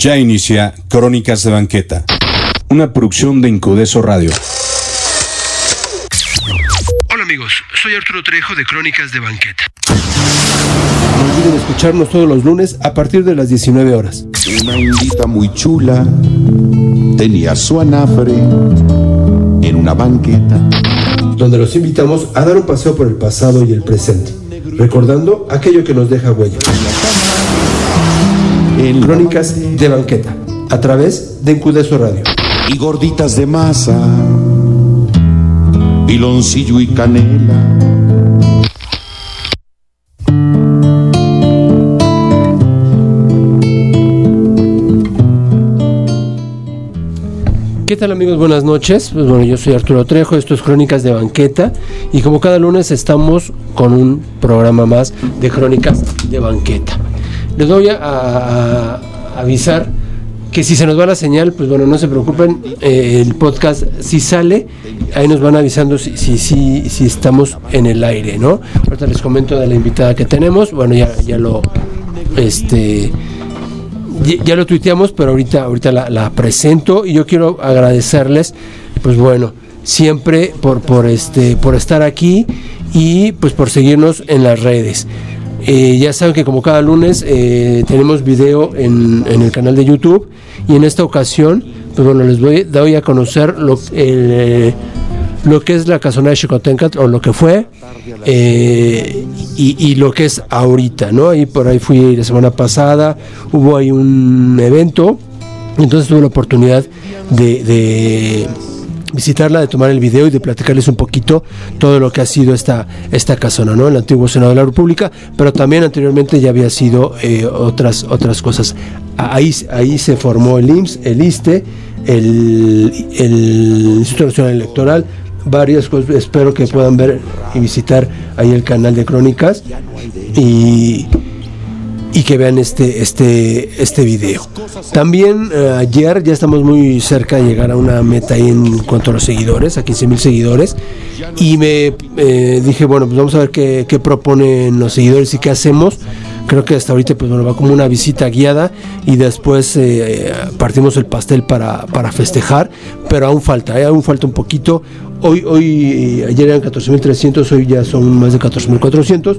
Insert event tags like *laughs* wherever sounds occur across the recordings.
Ya inicia Crónicas de Banqueta, una producción de Incudeso Radio. Hola amigos, soy Arturo Trejo de Crónicas de Banqueta. No olviden escucharnos todos los lunes a partir de las 19 horas. Una indita muy chula tenía su anafre en una banqueta. donde los invitamos a dar un paseo por el pasado y el presente, recordando aquello que nos deja huella. En Crónicas de banqueta, a través de Incudeso Radio. y gorditas de masa, piloncillo y canela. ¿Qué tal amigos? Buenas noches. Pues bueno, yo soy Arturo Trejo, esto es Crónicas de Banqueta y como cada lunes estamos con un programa más de Crónicas de Banqueta. Les voy a, avisar que si se nos va la señal, pues bueno, no se preocupen, eh, el podcast si sale, ahí nos van avisando si, si, si, si estamos en el aire, ¿no? Ahorita les comento de la invitada que tenemos, bueno, ya, ya lo, este, ya, ya lo tuiteamos, pero ahorita, ahorita la, la presento y yo quiero agradecerles, pues bueno, siempre por, por este, por estar aquí y pues por seguirnos en las redes. Eh, ya saben que como cada lunes eh, tenemos video en, el canal de YouTube y en esta ocasión, pues bueno, les voy, doy a conocer lo, el, lo que es la casona de Chicotencat o lo que fue eh, y, lo que es ahorita, ¿no? Ahí por ahí fui la semana pasada, hubo ahí un evento, entonces tuve la oportunidad de visitarla, de tomar el video y de platicarles un poquito todo lo que ha sido esta, esta casona, ¿no? El antiguo Senado de la República, pero también anteriormente ya había sido eh, otras, otras cosas. Ahí, ahí se formó el IMSS, el ISTE, el, el Instituto Nacional Electoral, varias cosas, espero que puedan ver y visitar ahí el canal de Crónicas y y que vean este este este video. También eh, ayer ya estamos muy cerca de llegar a una meta ahí en cuanto a los seguidores, a 15 mil seguidores, y me eh, dije, bueno, pues vamos a ver qué, qué proponen los seguidores y qué hacemos. Creo que hasta ahorita pues bueno, va como una visita guiada y después eh, partimos el pastel para, para festejar, pero aún falta, eh, aún falta un poquito. Hoy, hoy ayer eran 14.300, hoy ya son más de 14.400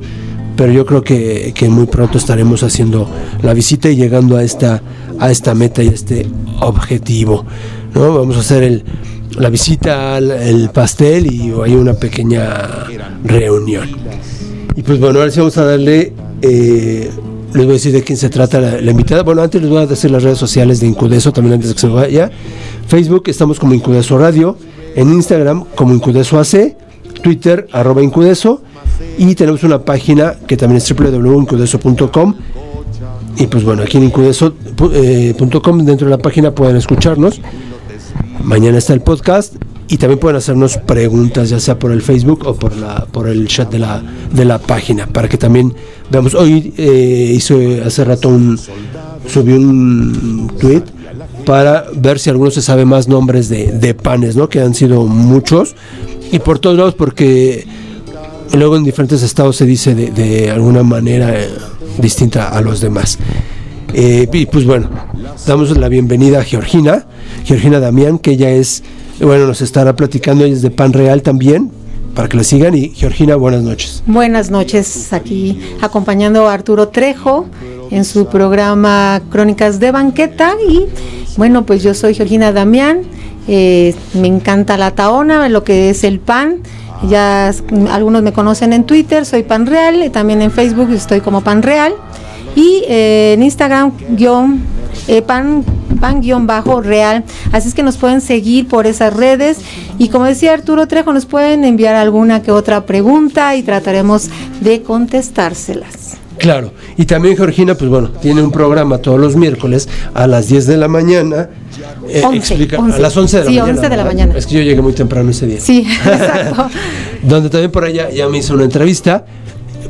pero yo creo que, que muy pronto estaremos haciendo la visita y llegando a esta a esta meta y a este objetivo no vamos a hacer el, la visita el pastel y hay una pequeña reunión. Y pues bueno ahora sí vamos a darle eh, les voy a decir de quién se trata la, la invitada. Bueno antes les voy a decir las redes sociales de Incudeso también antes de que se vaya. Facebook estamos como Incudeso Radio. En Instagram como Incudeso AC Twitter arroba Incudeso y tenemos una página que también es www.incudeso.com y pues bueno, aquí en incudeso.com dentro de la página pueden escucharnos. Mañana está el podcast y también pueden hacernos preguntas ya sea por el Facebook o por la por el chat de la de la página para que también veamos. Hoy eh, hizo hace rato un subí un tweet para ver si alguno se sabe más nombres de, de panes, ¿no? Que han sido muchos y por todos lados porque luego en diferentes estados se dice de, de alguna manera eh, distinta a los demás. Eh, y pues bueno, damos la bienvenida a Georgina, Georgina Damián, que ella es, bueno, nos estará platicando, ella es de Pan Real también, para que la sigan. Y Georgina, buenas noches. Buenas noches, aquí acompañando a Arturo Trejo en su programa Crónicas de Banqueta. Y bueno, pues yo soy Georgina Damián, eh, me encanta la taona, lo que es el pan. Ya algunos me conocen en Twitter, soy Pan Real, y también en Facebook estoy como Pan Real. Y eh, en Instagram, guion, eh, pan pan guion bajo real así es que nos pueden seguir por esas redes y como decía Arturo Trejo nos pueden enviar alguna que otra pregunta y trataremos de contestárselas Claro, y también Georgina, pues bueno, tiene un programa todos los miércoles a las 10 de la mañana. eh, 11, explica, 11. a las 11 de la Sí, mañana. 11 de la mañana. Es que yo llegué muy temprano ese día. sí *laughs* exacto *laughs* donde también por allá ya me hizo una entrevista.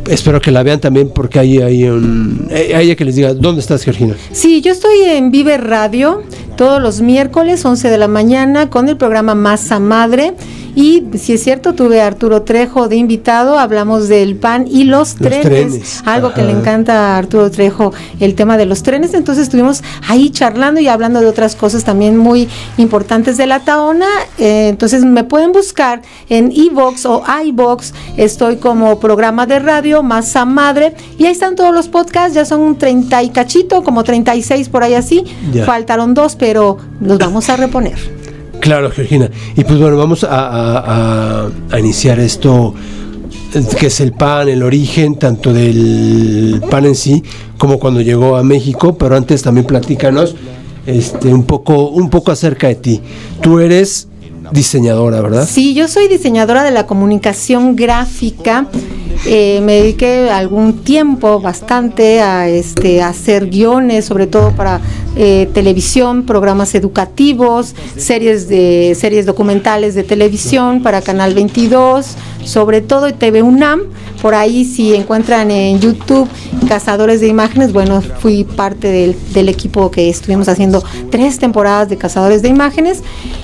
Espero que la vean también porque ahí hay un... eh, A ella que les diga, ¿dónde estás, Georgina? Sí, yo estoy en Vive Radio todos los miércoles, 11 de la mañana, con el programa Masa Madre. Y si es cierto, tuve a Arturo Trejo de invitado, hablamos del pan y los, trenes, trenes, algo que le encanta a Arturo Trejo, el tema de los trenes. Entonces estuvimos ahí charlando y hablando de otras cosas también muy importantes de la Taona. Eh, entonces me pueden buscar en iVox o iBox. Estoy como programa de radio, Masa Madre. Y ahí están todos los podcasts, ya son 30 y cachito, como 36 por ahí así. Ya. Faltaron dos, pero los vamos a reponer. Claro, Georgina. Y pues bueno, vamos a, a- a- iniciar esto, que es el pan, el origen, tanto del pan en sí, como cuando llegó a México, pero antes también platícanos este, un, poco, un poco acerca de ti. Tú eres diseñadora, ¿verdad? Sí, yo soy diseñadora de la comunicación gráfica. Eh, me dediqué algún tiempo, bastante, a, este, a hacer guiones, sobre todo para eh, televisión, programas educativos, series de series documentales de televisión para Canal 22, sobre todo TV UNAM. Por ahí, si encuentran en YouTube Cazadores de Imágenes, bueno, fui parte del, del equipo que estuvimos haciendo tres temporadas de Cazadores de Imágenes.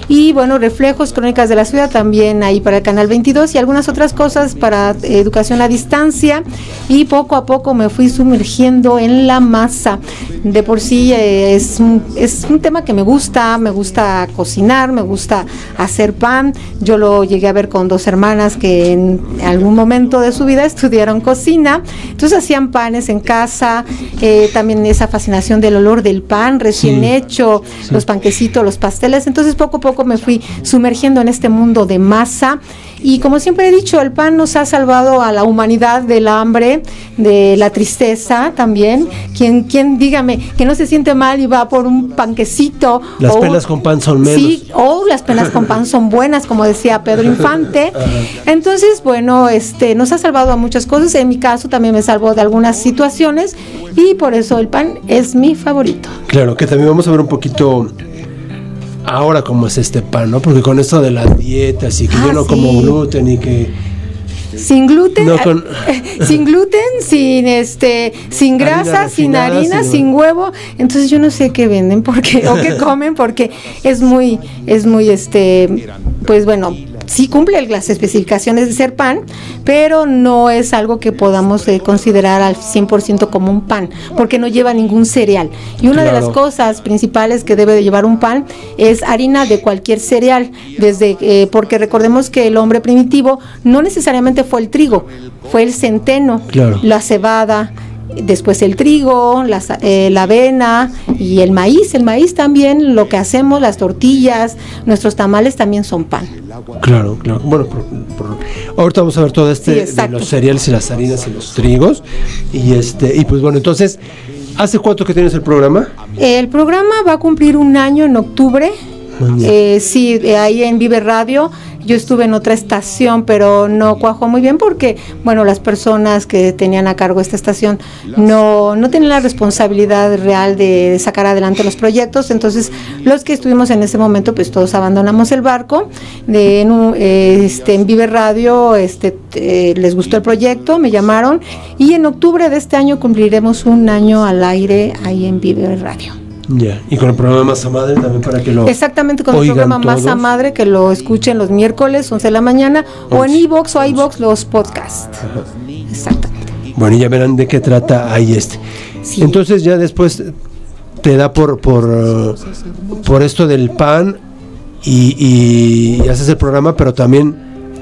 Y bueno, Reflejos, Crónicas de la Ciudad, también ahí para el Canal 22 y algunas otras cosas para educación a distancia. Y poco a poco me fui sumergiendo en la masa. De por sí eh, es, es un tema que me gusta, me gusta cocinar, me gusta hacer pan. Yo lo llegué a ver con dos hermanas que en algún momento de su vida estudiaron cocina. Entonces hacían panes en casa, eh, también esa fascinación del olor del pan recién Sí. hecho, los panquecitos, los pasteles. Entonces poco a poco me fui sumergiendo en este mundo de masa. Y como siempre he dicho, el pan nos ha salvado a la humanidad del hambre, de la tristeza también. Quien, quien dígame que no se siente mal y va por un panquecito. Las o- penas con pan son menos. Sí, o las penas con pan son buenas, como decía Pedro Infante. *laughs* Entonces, bueno, este nos ha salvado a muchas cosas. En mi caso también me salvó de algunas situaciones y por eso el pan es mi favorito. Claro, que también vamos a ver un poquito ahora cómo es este pan, ¿no? Porque con esto de las dietas y que Ah, yo no como gluten y que... Sin gluten, No, con- *laughs* sin gluten, sin este, sin Harina grasa, sin harina, sin- sin huevo. Entonces yo no sé qué venden porque o qué *laughs* comen porque es muy es muy este pues bueno, sí cumple las especificaciones de ser pan, pero no es algo que podamos eh, considerar al 100% como un pan, porque no lleva ningún cereal. Y una de las cosas principales que debe de llevar un pan es harina de cualquier cereal, desde eh, porque recordemos que el hombre primitivo no necesariamente fue el trigo, fue el centeno, Claro. la cebada, después el trigo, la, eh, la avena y el maíz. El maíz también, lo que hacemos, las tortillas, nuestros tamales también son pan. Claro, claro. Bueno, por- por- ahorita vamos a ver todo este Sí, de los cereales y las harinas y los trigos. Y este, y pues bueno, entonces, ¿hace cuánto que tienes el programa? El programa va a cumplir un año en octubre. Eh, sí, eh, ahí en Vive Radio. Yo estuve en otra estación, pero no cuajó muy bien porque, bueno, las personas que tenían a cargo esta estación no, no tenían la responsabilidad real de sacar adelante los proyectos. Entonces, los que estuvimos en ese momento, pues todos abandonamos el barco. De, en, un- este, Vive Radio este, eh, les gustó el proyecto, me llamaron y en octubre de este año cumpliremos un año al aire ahí en Vive Radio. Ya. Y con el programa Masa Madre también para que lo. Exactamente con el programa Masa todos. Madre que lo escuchen los miércoles 11 de la mañana o en iBox o iBox los podcasts. Exactamente. Bueno, y ya verán de qué trata ahí este. Sí. Entonces ya después te da por por, por esto del pan y, y haces el programa, pero también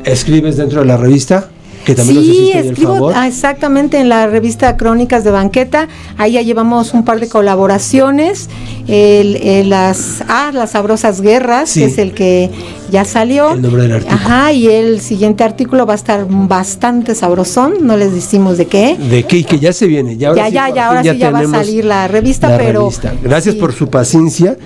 escribes dentro de la revista, que también nos Sí, hiciste ahí el escribo favor. ah, exactamente en la revista Crónicas de Banqueta. Ahí ya llevamos un par de colaboraciones. El, el- las, ah, las sabrosas guerras, Sí. que es el que ya salió. El nombre del artículo. Ajá, y el siguiente artículo va a estar bastante sabrosón. No les decimos de qué. De que, y que ya se viene. Ya, ahora Ya, sí, ya, ya, ahora sí ya va a salir la revista, la pero. revista. Gracias por su paciencia.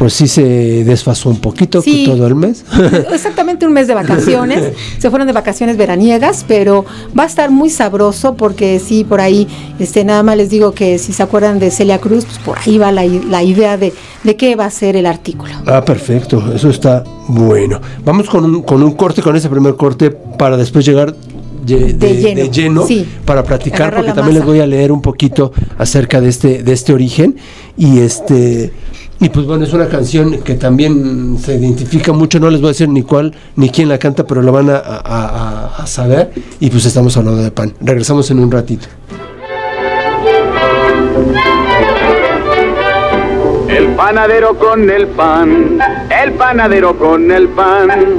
Pues sí se desfasó un poquito Sí. todo el mes. *laughs* Exactamente un mes de vacaciones. Se fueron de vacaciones veraniegas, pero va a estar muy sabroso porque sí, por ahí, este, nada más les digo que si se acuerdan de Celia Cruz, pues por ahí va la, la idea de, de qué va a ser el artículo. Ah, perfecto, eso está bueno. Vamos con un, con un corte, con ese primer corte, para después llegar de, De lleno, de lleno sí. para platicar, Agarra porque también les voy a leer un poquito acerca de este, de este origen. Y este Y pues bueno, es una canción que también se identifica mucho, no les voy a decir ni cuál ni quién la canta, pero lo van a, a, a saber. Y pues estamos hablando de pan. Regresamos en un ratito. El panadero con el pan, el panadero con el pan,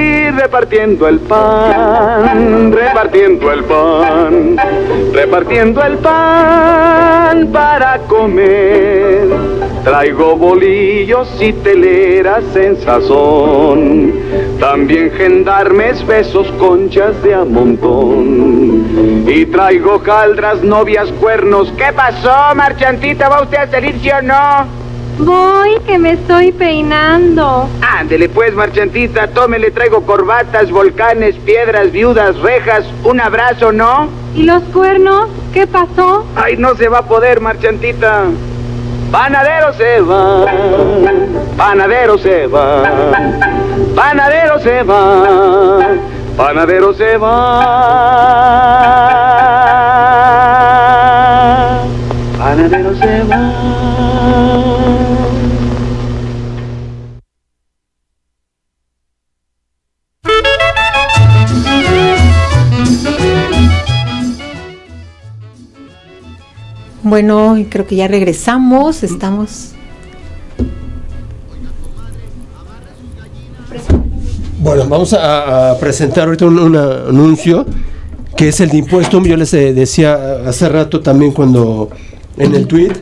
repartiendo el pan, repartiendo el pan, repartiendo el pan para comer. Traigo bolillos y teleras en sazón, también gendarmes, besos, conchas de a montón. Y traigo caldras, novias, cuernos. ¿Qué pasó, marchantita? ¿Va usted a salir, sí o no? Voy, que me estoy peinando. Ándele pues, marchantita, tómele, traigo corbatas, volcanes, piedras, viudas, rejas, un abrazo, ¿no? ¿Y los cuernos? ¿Qué pasó? Ay, no se va a poder, marchantita. Panadero se va, panadero se va, panadero se va, panadero se va, Bueno, creo que ya regresamos, estamos... Bueno, vamos a, a presentar ahorita un, un, anuncio que es el de impuesto. Yo les eh, decía hace rato también cuando en el tweet,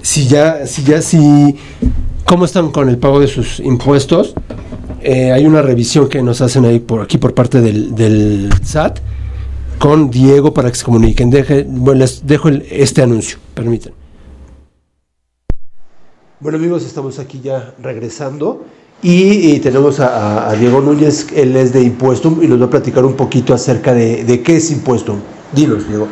si ya, si ya, si, cómo están con el pago de sus impuestos. Eh, hay una revisión que nos hacen ahí por aquí por parte del, del SAT con Diego para que se comuniquen. Deje, bueno, les dejo el, este anuncio, permítanme. Bueno amigos, estamos aquí ya regresando y, y tenemos a, a, Diego Núñez, él es de Impuestum y nos va a platicar un poquito acerca de, de qué es Impuestum. Dinos, Diego.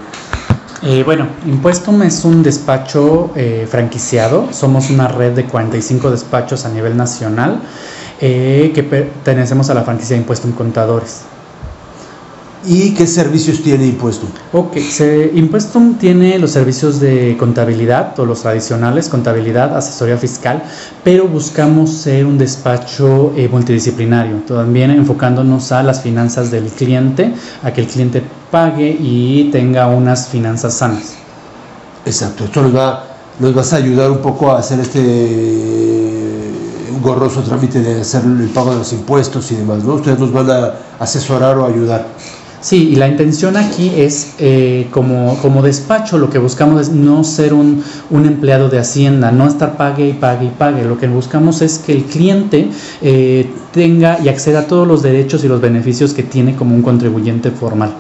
Eh, bueno, Impuestum es un despacho eh, franquiciado, somos una red de 45 despachos a nivel nacional eh, que pertenecemos a la franquicia de Impuestum Contadores. ¿Y qué servicios tiene Impuestum? Ok, se, Impuestum tiene los servicios de contabilidad, todos los tradicionales, contabilidad, asesoría fiscal, pero buscamos ser un despacho eh, multidisciplinario, también enfocándonos a las finanzas del cliente, a que el cliente pague y tenga unas finanzas sanas. Exacto, esto nos, va, nos vas a ayudar un poco a hacer este gorroso trámite de hacer el pago de los impuestos y demás, ¿no? Ustedes nos van a asesorar o ayudar. Sí, y la intención aquí es, eh, como, como despacho, lo que buscamos es no ser un, un, empleado de Hacienda, no estar pague y pague y pague. Lo que buscamos es que el cliente eh, tenga y acceda a todos los derechos y los beneficios que tiene como un contribuyente formal.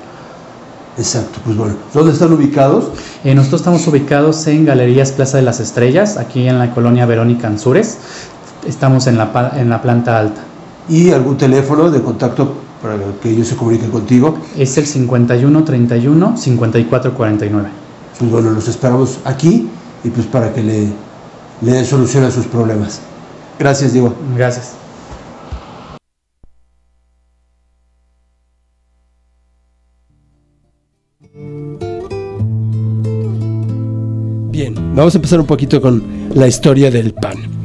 Exacto, pues bueno. ¿Dónde están ubicados? Eh, nosotros estamos ubicados en Galerías Plaza de las Estrellas, aquí en la colonia Verónica Anzures. Estamos en la, en la planta alta. ¿Y algún teléfono de contacto para que ellos se comuniquen contigo? Es el 51 31 54 49. Pues bueno, los esperamos aquí y pues para que le, le den solución a sus problemas. Gracias, Diego. Gracias. Bien, vamos a empezar un poquito con la historia del pan.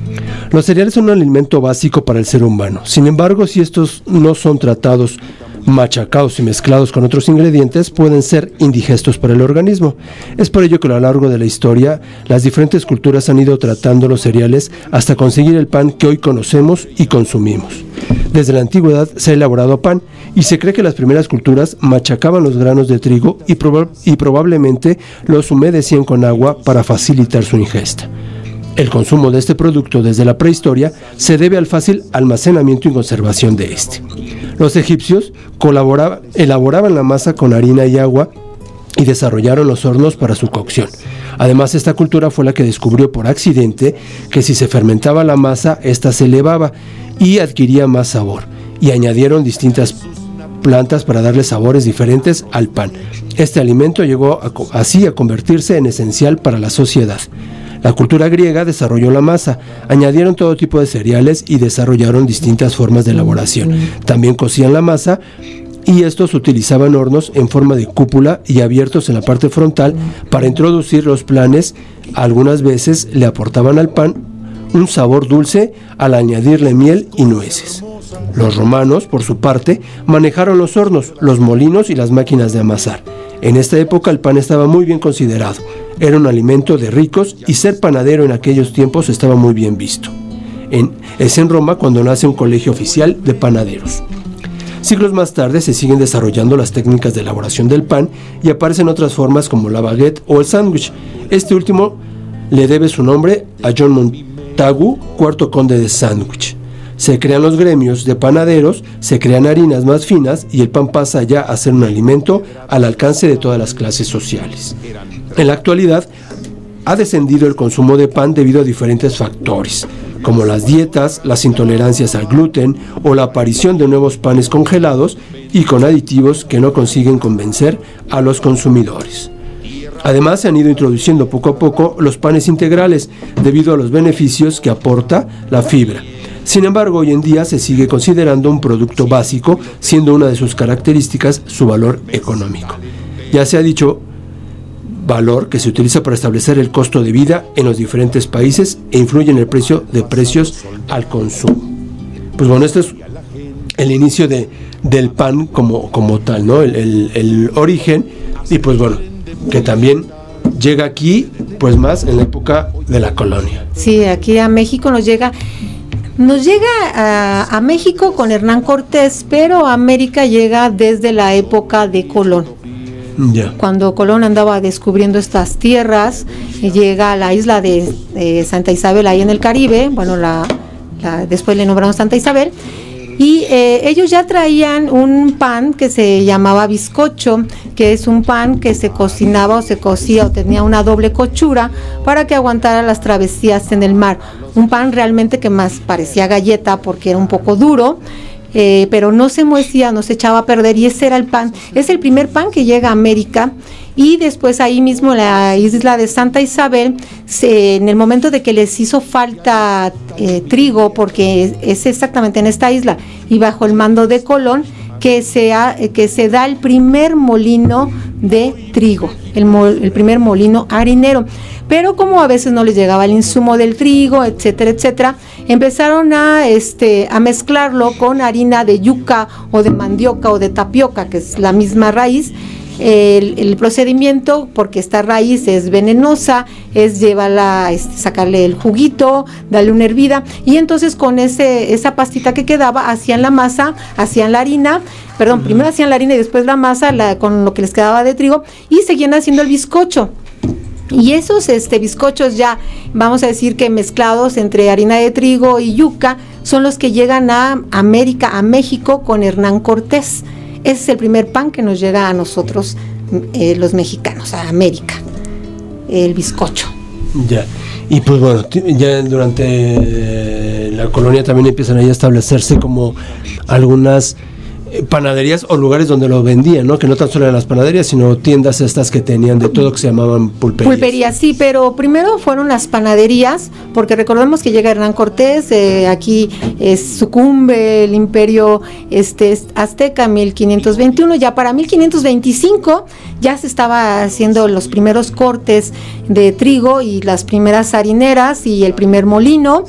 Los cereales son un alimento básico para el ser humano. Sin embargo, si estos no son tratados, machacados y mezclados con otros ingredientes, pueden ser indigestos para el organismo. Es por ello que a lo largo de la historia, las diferentes culturas han ido tratando los cereales hasta conseguir el pan que hoy conocemos y consumimos. Desde la antigüedad se ha elaborado pan y se cree que las primeras culturas machacaban los granos de trigo y, y probablemente los humedecían con agua para facilitar su ingesta. El consumo de este producto desde la prehistoria se debe al fácil almacenamiento y conservación de este. Los egipcios elaboraban la masa con harina y agua y desarrollaron los hornos para su cocción. Además, esta cultura fue la que descubrió por accidente que si se fermentaba la masa, ésta se elevaba y adquiría más sabor, y añadieron distintas plantas para darle sabores diferentes al pan. Este alimento llegó así a convertirse en esencial para la sociedad. La cultura griega desarrolló la masa, añadieron todo tipo de cereales y desarrollaron distintas formas de elaboración. También cocían la masa y estos utilizaban hornos en forma de cúpula y abiertos en la parte frontal para introducir los planes. Algunas veces le aportaban al pan un sabor dulce al añadirle miel y nueces. Los romanos, por su parte, manejaron los hornos, los molinos y las máquinas de amasar. En esta época el pan estaba muy bien considerado, era un alimento de ricos y ser panadero en aquellos tiempos estaba muy bien visto. Es en Roma cuando nace un colegio oficial de panaderos. Siglos más tarde se siguen desarrollando las técnicas de elaboración del pan y aparecen otras formas como la baguette o el sándwich. Este último le debe su nombre a John Montagu, cuarto conde de Sandwich. Se crean los gremios de panaderos, se crean harinas más finas y el pan pasa ya a ser un alimento al alcance de todas las clases sociales. En la actualidad, ha descendido el consumo de pan debido a diferentes factores, como las dietas, las intolerancias al gluten o la aparición de nuevos panes congelados y con aditivos que no consiguen convencer a los consumidores. Además, se han ido introduciendo poco a poco los panes integrales debido a los beneficios que aporta la fibra sin embargo, hoy en día se sigue considerando un producto básico, siendo una de sus características su valor económico. Ya se ha dicho valor que se utiliza para establecer el costo de vida en los diferentes países e influye en el precio de precios al consumo. Pues bueno, este es el inicio de, del pan como, como tal, ¿no? El, el origen y pues bueno, que también llega aquí pues más en la época de la colonia. Sí, aquí a México nos llega nos llega a, México con Hernán Cortés, pero América llega desde la época de Colón. Cuando Colón andaba descubriendo estas tierras, llega a la isla de, Santa Isabel, ahí en el Caribe, bueno, la, después le nombraron Santa Isabel, y eh, ellos ya traían un pan que se llamaba bizcocho, que es un pan que se cocinaba o se cocía o tenía una doble cochura para que aguantara las travesías en el mar. Un pan realmente que más parecía galleta porque era un poco duro. Eh, pero no se muecía, no se echaba a perder y ese era el pan. Es el primer pan que llega a América y después ahí mismo la isla de Santa Isabel, en el momento de que les hizo falta eh, trigo, porque es exactamente en esta isla y bajo el mando de Colón, que se, que se da el primer molino de trigo, el, el, primer molino harinero. Pero como a veces no les llegaba el insumo del trigo, etcétera, etcétera, empezaron a, este, a mezclarlo con harina de yuca o de mandioca o de tapioca, que es la misma raíz, el, procedimiento, porque esta raíz es venenosa, es llevarla, este, sacarle el juguito, darle una hervida, y entonces con ese, esa pastita que quedaba, hacían la masa, hacían la harina, perdón, primero hacían la harina y después la masa la, con lo que les quedaba de trigo, y seguían haciendo el bizcocho. Y esos este, bizcochos ya, vamos a decir que mezclados entre harina de trigo y yuca, son los que llegan a América, a México, con Hernán Cortés. Ese es el primer pan que nos llega a nosotros, eh, los mexicanos, a América, el bizcocho. Ya, y pues bueno, ya durante la colonia también empiezan ahí a establecerse como algunas panaderías o lugares donde lo vendían, ¿no? Que no tan solo eran las panaderías, sino tiendas estas que tenían de todo que se llamaban pulperías. Pulperías, sí, pero primero fueron las panaderías, porque recordemos que llega Hernán Cortés, eh, aquí sucumbe el imperio este, azteca 1521, ya para 1525 ya se estaba haciendo los primeros cortes de trigo y las primeras harineras y el primer molino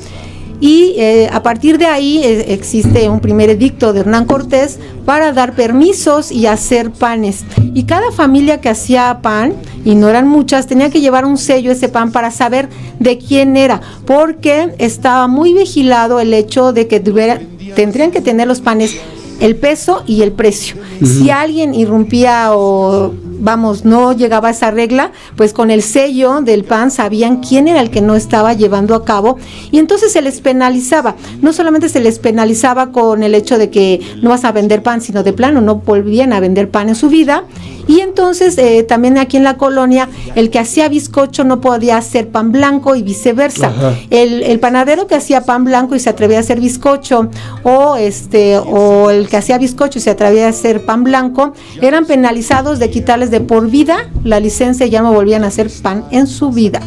y eh, a partir de ahí eh, existe un primer edicto de Hernán Cortés para dar permisos y hacer panes. Y cada familia que hacía pan, y no eran muchas, tenía que llevar un sello ese pan para saber de quién era, porque estaba muy vigilado el hecho de que tendrían que tener los panes el peso y el precio. Si alguien irrumpía o vamos, no llegaba a esa regla, pues con el sello del PAN sabían quién era el que no estaba llevando a cabo y entonces se les penalizaba. No solamente se les penalizaba con el hecho de que no vas a vender pan, sino de plano no volvían a vender pan en su vida Y entonces eh, también aquí en la colonia, el que hacía bizcocho no podía hacer pan blanco y viceversa. El, el, panadero que hacía pan blanco y se atrevía a hacer bizcocho, o este, o el que hacía bizcocho y se atrevía a hacer pan blanco, eran penalizados de quitarles de por vida la licencia y ya no volvían a hacer pan en su vida.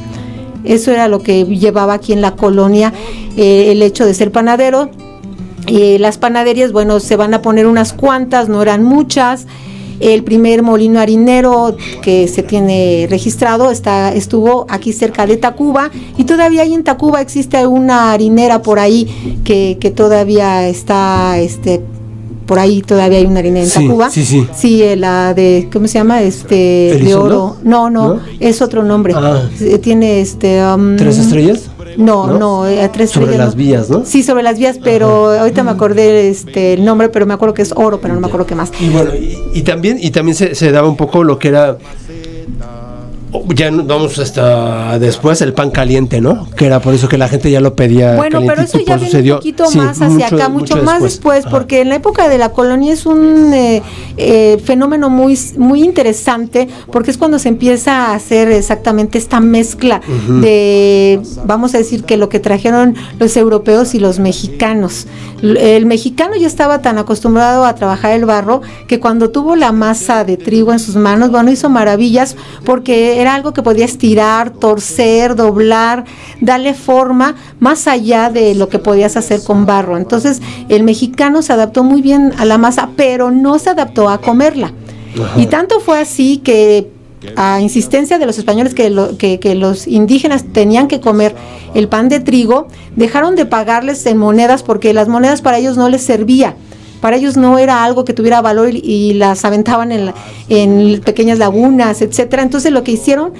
Eso era lo que llevaba aquí en la colonia eh, el hecho de ser panadero. y las panaderías, bueno, se van a poner unas cuantas, no eran muchas. El primer molino harinero que se tiene registrado está, estuvo aquí cerca de Tacuba y todavía ahí en Tacuba existe una harinera por ahí que, que todavía está este, por ahí todavía hay una harina en Tacuba. Sí, sí. Sí, eh, la de, ¿cómo se llama? Este, de oro. No, no, es otro nombre. Ah. Eh, tiene este... Um, ¿Tres estrellas? No, no, eh, tres sobre las vías, ¿no? Sí, sobre las vías, pero ahorita me acordé este el nombre, pero me acuerdo que es oro, pero no me acuerdo qué más. Y bueno, y, también y también se, se, daba un poco lo que era ya vamos hasta después el pan caliente, ¿no? Que era por eso que la gente ya lo pedía. Bueno, pero eso ya viene un poquito más hacia acá, mucho, más después, porque en la época de la colonia es un eh, eh, fenómeno muy, muy interesante, porque es cuando se empieza a hacer exactamente esta mezcla de, vamos a decir que lo que trajeron los europeos y los mexicanos. El mexicano ya estaba tan acostumbrado a trabajar el barro que cuando tuvo la masa de trigo en sus manos, bueno, hizo maravillas porque era algo que podía estirar, torcer, doblar, darle forma más allá de lo que podías hacer con barro. Entonces el mexicano se adaptó muy bien a la masa, pero no se adaptó a comerla. Y tanto fue así que a insistencia de los españoles que, que, los indígenas tenían que comer el pan de trigo, dejaron de pagarles en monedas porque las monedas para ellos no les servía para ellos no era algo que tuviera valor y, las aventaban en, en, pequeñas lagunas, etcétera. Entonces lo que hicieron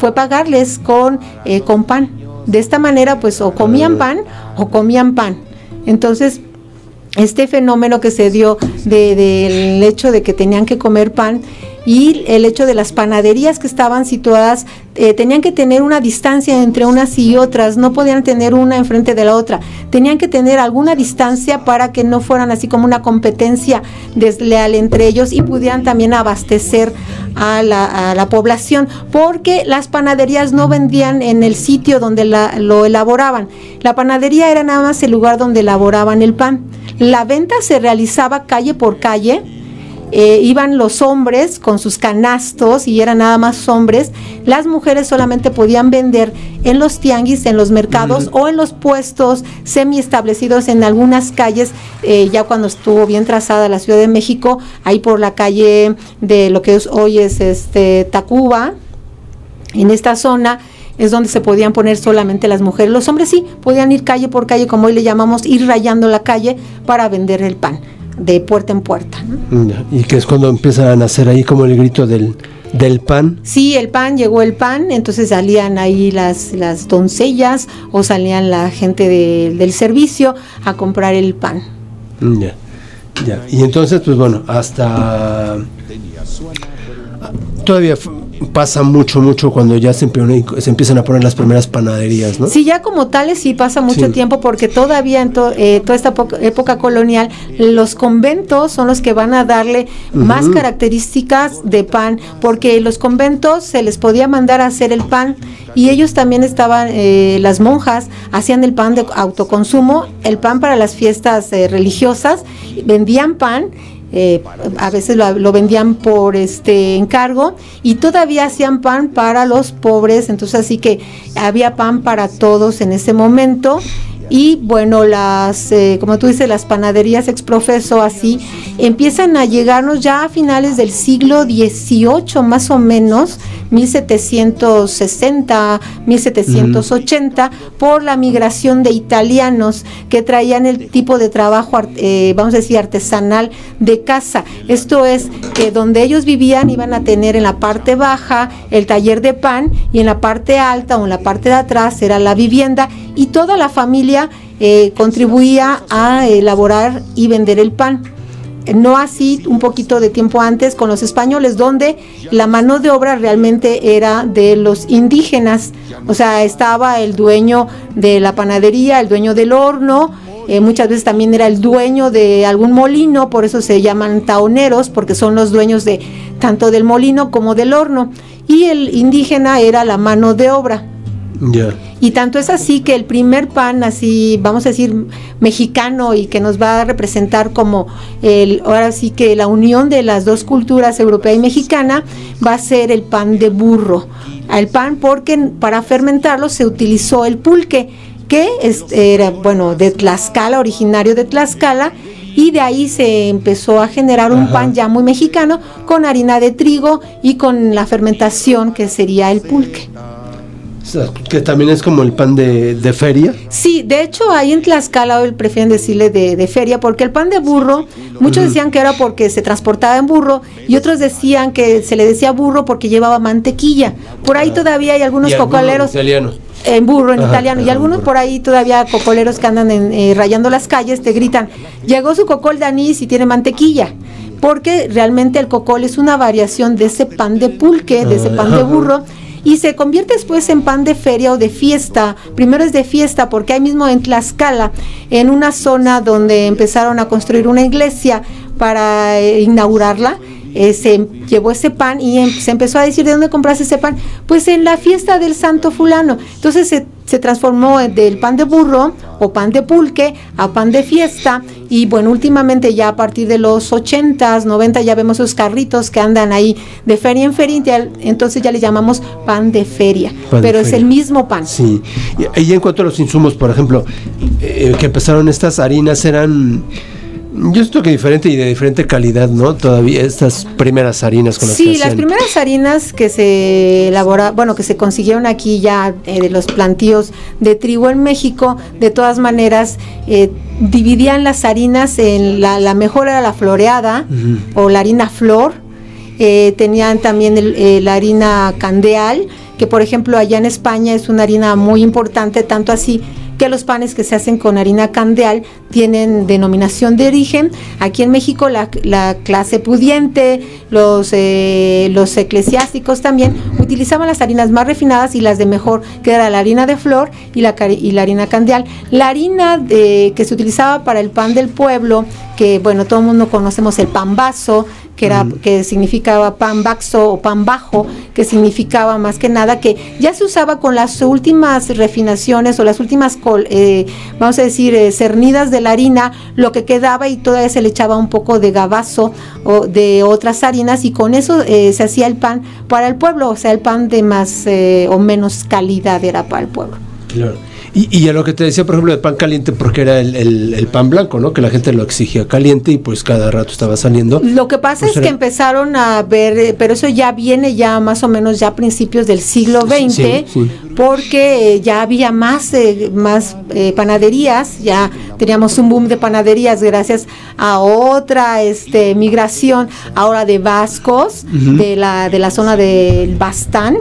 fue pagarles con, eh, con pan. De esta manera, pues o comían pan o comían pan. Entonces, este fenómeno que se dio del hecho de que tenían que comer pan y el hecho de las panaderías que estaban situadas eh, tenían que tener una distancia entre unas y otras, no podían tener una enfrente de la otra, tenían que tener alguna distancia para que no fueran así como una competencia desleal entre ellos y pudieran también abastecer a la, población, porque las panaderías no vendían en el sitio donde lo elaboraban, la panadería era nada más el lugar donde elaboraban el pan. La venta se realizaba calle por calle, eh, iban los hombres con sus canastos y eran nada más hombres. Las mujeres solamente podían vender en los tianguis, en los mercados o en los puestos semi establecidos en algunas calles, eh, ya cuando estuvo bien trazada la Ciudad de México, ahí por la calle de lo que hoy es este Tacuba, en esta zona es donde se podían poner solamente las mujeres. Los hombres sí podían ir calle por calle, como hoy le llamamos, ir rayando la calle para vender el pan de puerta en puerta. Y que es cuando empiezan a nacer ahí como el grito del, del pan. Sí, el pan, llegó el pan, entonces salían ahí las, las doncellas o salían la gente del servicio a comprar el pan. Ya, ya. Y entonces, pues bueno, hasta... Todavía pasa mucho, mucho cuando ya se, se, empiezan a poner las primeras panaderías, ¿no? Sí, ya como tales sí pasa mucho tiempo porque todavía en eh, toda esta época colonial los conventos son los que van a darle más características de pan porque los conventos se les podía mandar a hacer el pan y ellos también estaban, eh, las monjas hacían el pan de autoconsumo, el pan para las fiestas eh, religiosas, vendían pan eh, a veces lo, vendían por este encargo y todavía hacían pan para los pobres, entonces así que había pan para todos en ese momento y bueno, las, eh, como tú dices, las panaderías exprofeso así, empiezan a llegarnos ya a finales del siglo XVIII más o menos, 1760, 1780, por la migración de italianos que traían el tipo de trabajo, eh, vamos a decir, artesanal de casa. Esto es que donde ellos vivían iban a tener en la parte baja el taller de pan y en la parte alta o en la parte de atrás era la vivienda y toda la familia eh, contribuía a elaborar y vender el pan. No así un poquito de tiempo antes con los españoles, donde la mano de obra realmente era de los indígenas. O sea, estaba el dueño de la panadería, el dueño del horno, eh, muchas veces también era el dueño de algún molino, por eso se llaman taoneros, porque son los dueños de tanto del molino como del horno. Y el indígena era la mano de obra. Y tanto es así que el primer pan, así vamos a decir, mexicano y que nos va a representar como el, ahora sí que la unión de las dos culturas, europea y mexicana, va a ser el pan de burro. El pan porque para fermentarlo se utilizó el pulque, que era, bueno, de Tlaxcala, originario de Tlaxcala, y de ahí se empezó a generar un pan ya muy mexicano con harina de trigo y con la fermentación que sería el pulque que también es como el pan de, feria. Sí, de hecho ahí en Tlaxcala hoy prefieren decirle de, feria porque el pan de burro, muchos decían que era porque se transportaba en burro y otros decían que se le decía burro porque llevaba mantequilla. Por ahí ah. todavía hay algunos cocoleros. En burro, en italiano. Y algunos por ahí todavía cocoleros que andan eh, rayando las calles te gritan, llegó su cocol de anís y tiene mantequilla porque realmente el cocol es una variación de ese pan de pulque, de ese pan de burro, y se convierte después en pan de feria o de fiesta. Primero es de fiesta porque ahí mismo en Tlaxcala, en una zona donde empezaron a construir una iglesia para eh, inaugurarla, eh, se llevó ese pan y em, se empezó a decir de dónde compras ese pan, pues en la fiesta del santo fulano. Entonces se, se transformó del pan de burro o pan de pulque a pan de fiesta. Y bueno, últimamente ya a partir de los 80s, 90 ya vemos esos carritos que andan ahí de feria en feria, entonces ya le llamamos pan de feria, pero es el mismo pan. Sí, y, en cuanto a los insumos, por ejemplo, eh, que empezaron estas harinas eran yo estoy que diferente y de diferente calidad, ¿no? Todavía estas primeras harinas con las Sí, las primeras harinas que se elabora, bueno, que se consiguieron aquí ya eh, de los plantíos de trigo en México, de todas maneras eh, dividían las harinas en la, la mejor era la floreada o la harina flor, eh, tenían también la harina candeal, que por ejemplo allá en España es una harina muy importante, tanto así que los panes que se hacen con harina candeal tienen denominación de origen. Aquí en México la, clase pudiente, los, eh, los eclesiásticos también utilizaban las harinas más refinadas y las de mejor, que era la harina de flor y la, la harina candeal. La harina de, que se utilizaba para el pan del pueblo, que bueno, todo el mundo conocemos el pan vaso, que era que significaba pan baxo o pan bajo, que significaba más que nada que ya se usaba con las últimas refinaciones o las últimas, eh, vamos a decir, eh, cernidas de la harina, lo que quedaba y todavía se le echaba un poco de gabazo o de otras harinas y con eso eh, se hacía el pan para el pueblo, o sea, el pan de más o menos calidad era para el pueblo. Claro. Y, a lo que te decía, por ejemplo, de pan caliente, porque era el, pan blanco, ¿no? Que la gente lo exigía caliente y pues cada rato estaba saliendo. Lo que pasa pues es que empezaron a ver, eh, pero eso ya viene ya más o menos ya a principios del siglo XX, porque ya había más, eh, más eh, panaderías, ya teníamos un boom de panaderías gracias a otra este, migración ahora de vascos de, la, de la zona del Bastán.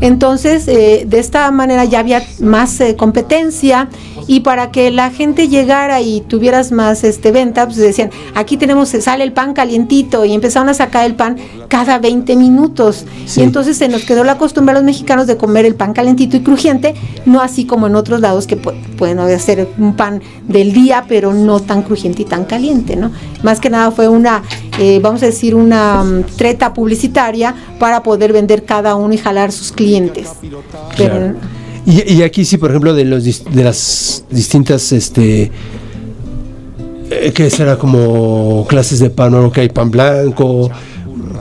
Entonces, de esta manera ya había más competencia y para que la gente llegara y tuvieras más este venta, pues decían, aquí tenemos, sale el pan calientito y empezaron a sacar el pan cada 20 minutos. Y entonces se nos quedó la costumbre a los mexicanos de comer el pan calientito y crujiente, no así como en otros lados que pueden hacer un pan del día, pero no tan crujiente y tan caliente, ¿no? Más que nada fue una, eh, vamos a decir, una mm, treta publicitaria para poder vender cada uno y jalar sus clientes. Pero, y, aquí sí, por ejemplo, de, los, de las distintas, este, eh, que será como clases de pan, ¿no? que hay pan blanco,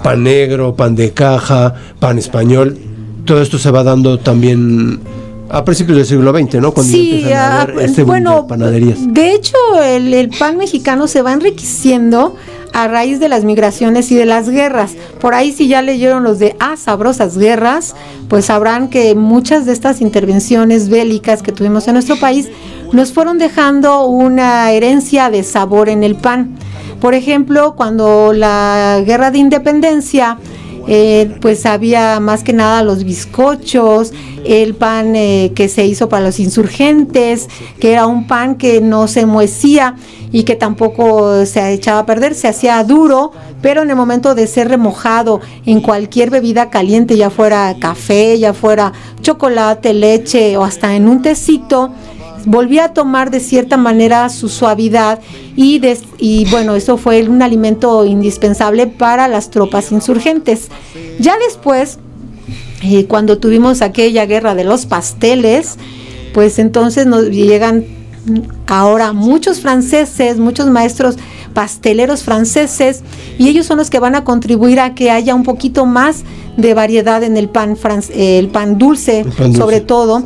pan negro, pan de caja, pan español, todo esto se va dando también a principios del siglo XX, ¿no? Cuando sí, a, este bueno, de panaderías. De hecho, el, el, pan mexicano se va enriqueciendo a raíz de las migraciones y de las guerras. Por ahí si ya leyeron los de Ah, sabrosas guerras, pues sabrán que muchas de estas intervenciones bélicas que tuvimos en nuestro país nos fueron dejando una herencia de sabor en el pan. Por ejemplo, cuando la guerra de independencia, eh, pues había más que nada los bizcochos, el pan eh, que se hizo para los insurgentes, que era un pan que no se muecía y que tampoco se echaba a perder, se hacía duro, pero en el momento de ser remojado en cualquier bebida caliente, ya fuera café, ya fuera chocolate, leche o hasta en un tecito, volvía a tomar de cierta manera su suavidad y, bueno, eso fue un alimento indispensable para las tropas insurgentes. Ya después, eh, cuando tuvimos aquella guerra de los pasteles, pues entonces nos llegan ahora muchos franceses, muchos maestros pasteleros franceses, y ellos son los que van a contribuir a que haya un poquito más de variedad en el pan, fran- eh, el pan dulce, pan dulce. sobre todo,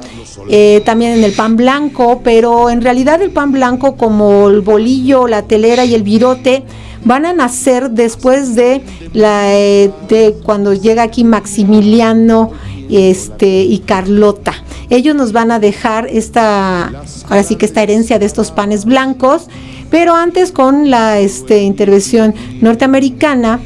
eh, también en el pan blanco, pero en realidad el pan blanco como el bolillo, la telera y el virote van a nacer después de la eh, de cuando llega aquí Maximiliano este y Carlota. Ellos nos van a dejar esta ahora sí que esta herencia de estos panes blancos, pero antes con la este, intervención norteamericana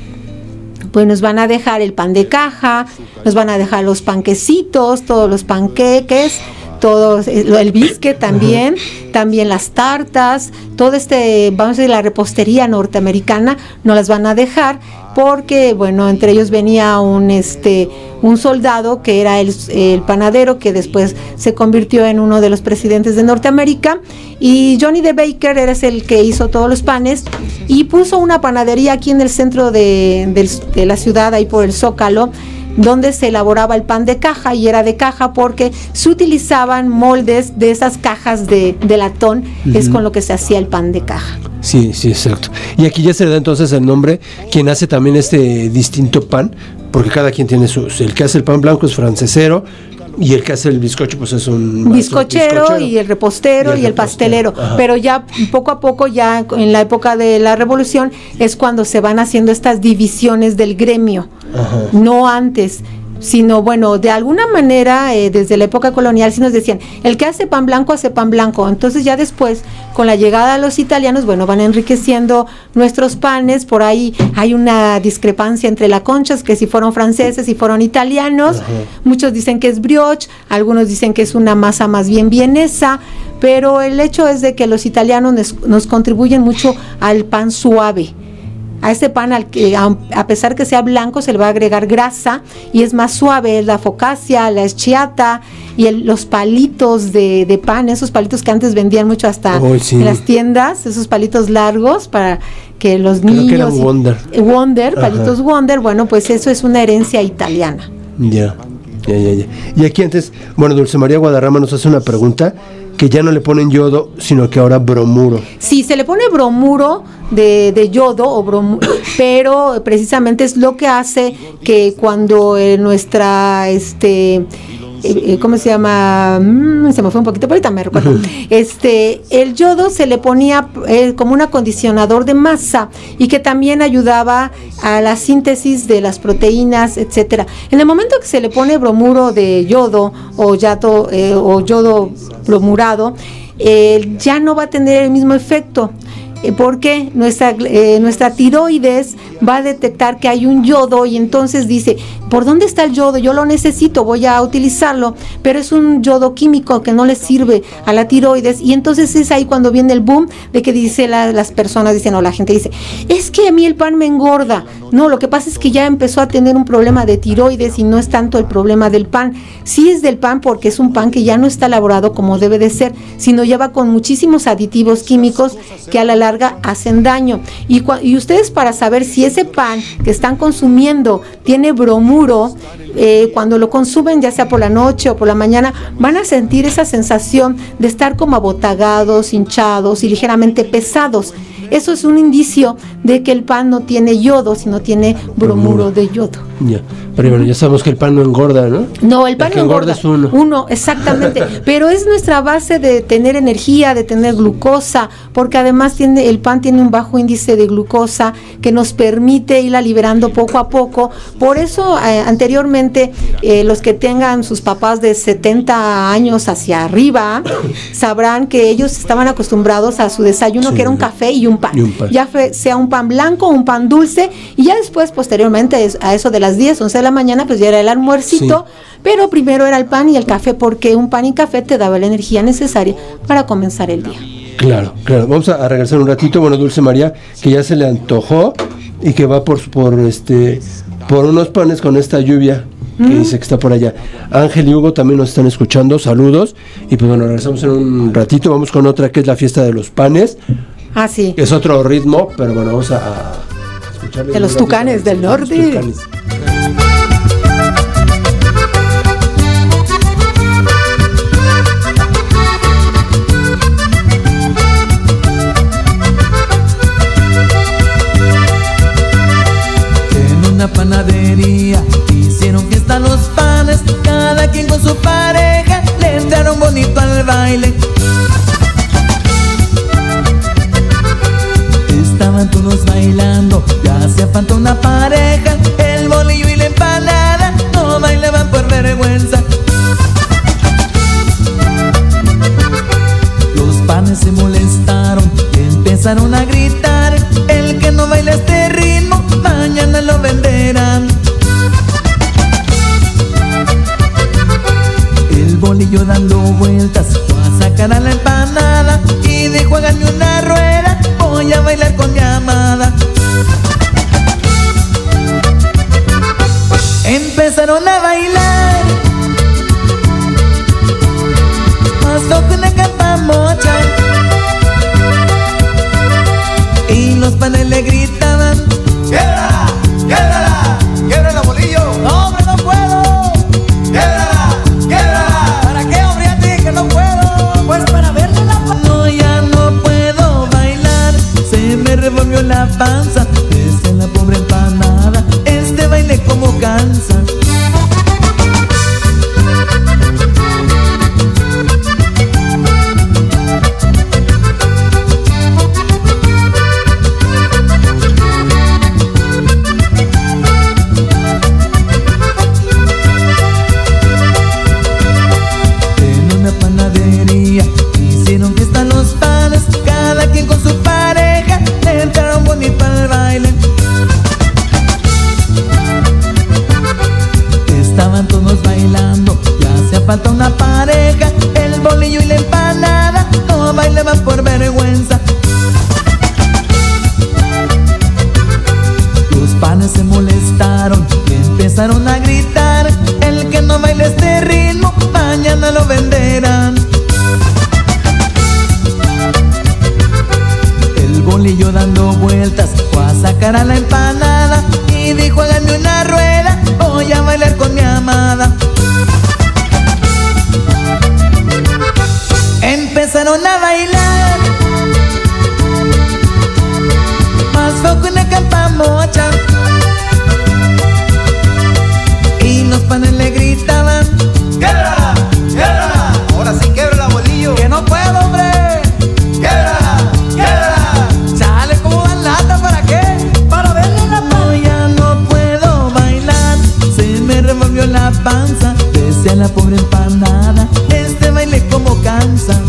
pues nos van a dejar el pan de caja, nos van a dejar los panquecitos, todos los panqueques, todos eh, el bisque también, también las tartas, todo este, vamos a decir, la repostería norteamericana nos las van a dejar porque bueno, entre ellos venía un este un soldado que era el, el panadero que después se convirtió en uno de los presidentes de Norteamérica y Johnny de Baker era el que hizo todos los panes y puso una panadería aquí en el centro de, del- de la ciudad, ahí por el Zócalo, donde se elaboraba el pan de caja y era de caja porque se utilizaban moldes de esas cajas de, de latón, es con lo que se hacía el pan de caja. Sí, sí, exacto. Y aquí ya se le da entonces el nombre, quien hace también este distinto pan, porque cada quien tiene su, el que hace el pan blanco es francesero y el que hace el bizcocho pues es un bizcochero y el repostero Y y el el, pastelero. ajá. Pero ya poco a poco, ya en la época de la revolución, es cuando se van haciendo estas divisiones del gremio. Ajá. No antes sino bueno, de alguna manera eh, desde la época colonial sí nos decían, el que hace pan blanco hace pan blanco, entonces ya después con la llegada de los italianos, bueno, van enriqueciendo nuestros panes, por ahí hay una discrepancia entre la conchas, que si fueron franceses, si fueron italianos, muchos dicen que es brioche, algunos dicen que es una masa más bien vienesa, pero el hecho es de que los italianos nos, nos contribuyen mucho al pan suave a ese pan al que a, pesar que sea blanco se le va a agregar grasa y es más suave, es la focacia, la eschiata y el- los palitos de, de pan, esos palitos que antes vendían mucho hasta Oh, sí. en las tiendas, esos palitos largos para que los Creo niños que eran Wonder. Wonder, Ajá. palitos Wonder, bueno, pues eso es una herencia italiana. Ya, ya, ya, ya. Y aquí antes, bueno, Dulce María Guadarrama nos hace una pregunta que ya no le ponen yodo, sino que ahora bromuro. Sí, se le pone bromuro de, de yodo, o bromu- *coughs* pero precisamente es lo que hace que cuando eh, nuestra, este, eh, eh, ¿cómo se llama? Mm, se me fue un poquito, pero ahorita me recuerdo. Este, el yodo se le ponía eh, como un acondicionador de masa y que también ayudaba a la síntesis de las proteínas, etcétera. En el momento que se le pone bromuro de yodo o, yato, eh, o yodo bromurado, ya no va a tener el mismo efecto. Eh, porque nuestra, eh, nuestra tiroides va a detectar que hay un yodo y entonces dice, ¿por dónde está el yodo? Yo lo necesito, voy a utilizarlo, pero es un yodo químico que no le sirve a la tiroides y entonces es ahí cuando viene el boom de que dice la- las personas, dicen, o la gente dice, es que a mí el pan me engorda. No, lo que pasa es que ya empezó a tener un problema de tiroides y no es tanto el problema del pan. Sí es del pan porque es un pan que ya no está elaborado como debe de ser, sino lleva con muchísimos aditivos químicos que a la larga hacen daño. Y, ustedes para saber si ese pan que están consumiendo tiene bromuro, eh, cuando lo consumen ya sea por la noche o por la mañana, van a sentir esa sensación de estar como abotagados, hinchados y ligeramente pesados. Eso es un indicio de que el pan no tiene yodo, sino tiene bromuro de yodo. Ya. Pero bueno, ya sabemos que el pan no engorda, ¿no? No, el pan no engorda engorda. es uno. exactamente. *laughs* Pero es nuestra base de tener energía, de tener glucosa, porque además tiene, el pan tiene un bajo índice de glucosa que nos permite irla liberando poco a poco. Por eso, eh, anteriormente, eh, los que tengan sus papás de 70 años hacia arriba, *coughs* sabrán que ellos estaban acostumbrados a su desayuno, Sí. que era un café y un pan. Y un pan. Ya fue- sea un pan blanco, un pan dulce, y ya después, posteriormente, a eso de las 10, 11 de la mañana, pues ya era el almuercito, pero primero era el pan y el café, porque un pan y café te daba la energía necesaria para comenzar el día. Claro, claro. Vamos a, a regresar un ratito. Bueno, Dulce María, que ya se le antojó y que va por, por este por unos panes con esta lluvia que dice que está por allá. Ángel y Hugo también nos están escuchando, saludos. Y pues bueno, regresamos en un ratito, vamos con otra que es la fiesta de los panes, Ah, sí. es otro ritmo, pero bueno, vamos a, a escucharles De los tucanes del los norte. tucanes. En una panadería hicieron fiesta los panes, cada quien con su pareja le entraron bonito al baile. Todos bailando, ya hacía falta una pareja, el bolillo y la empanada no bailaban por vergüenza. Los panes se molestaron y empezaron a gritar la pobre empanada Este baile como cansa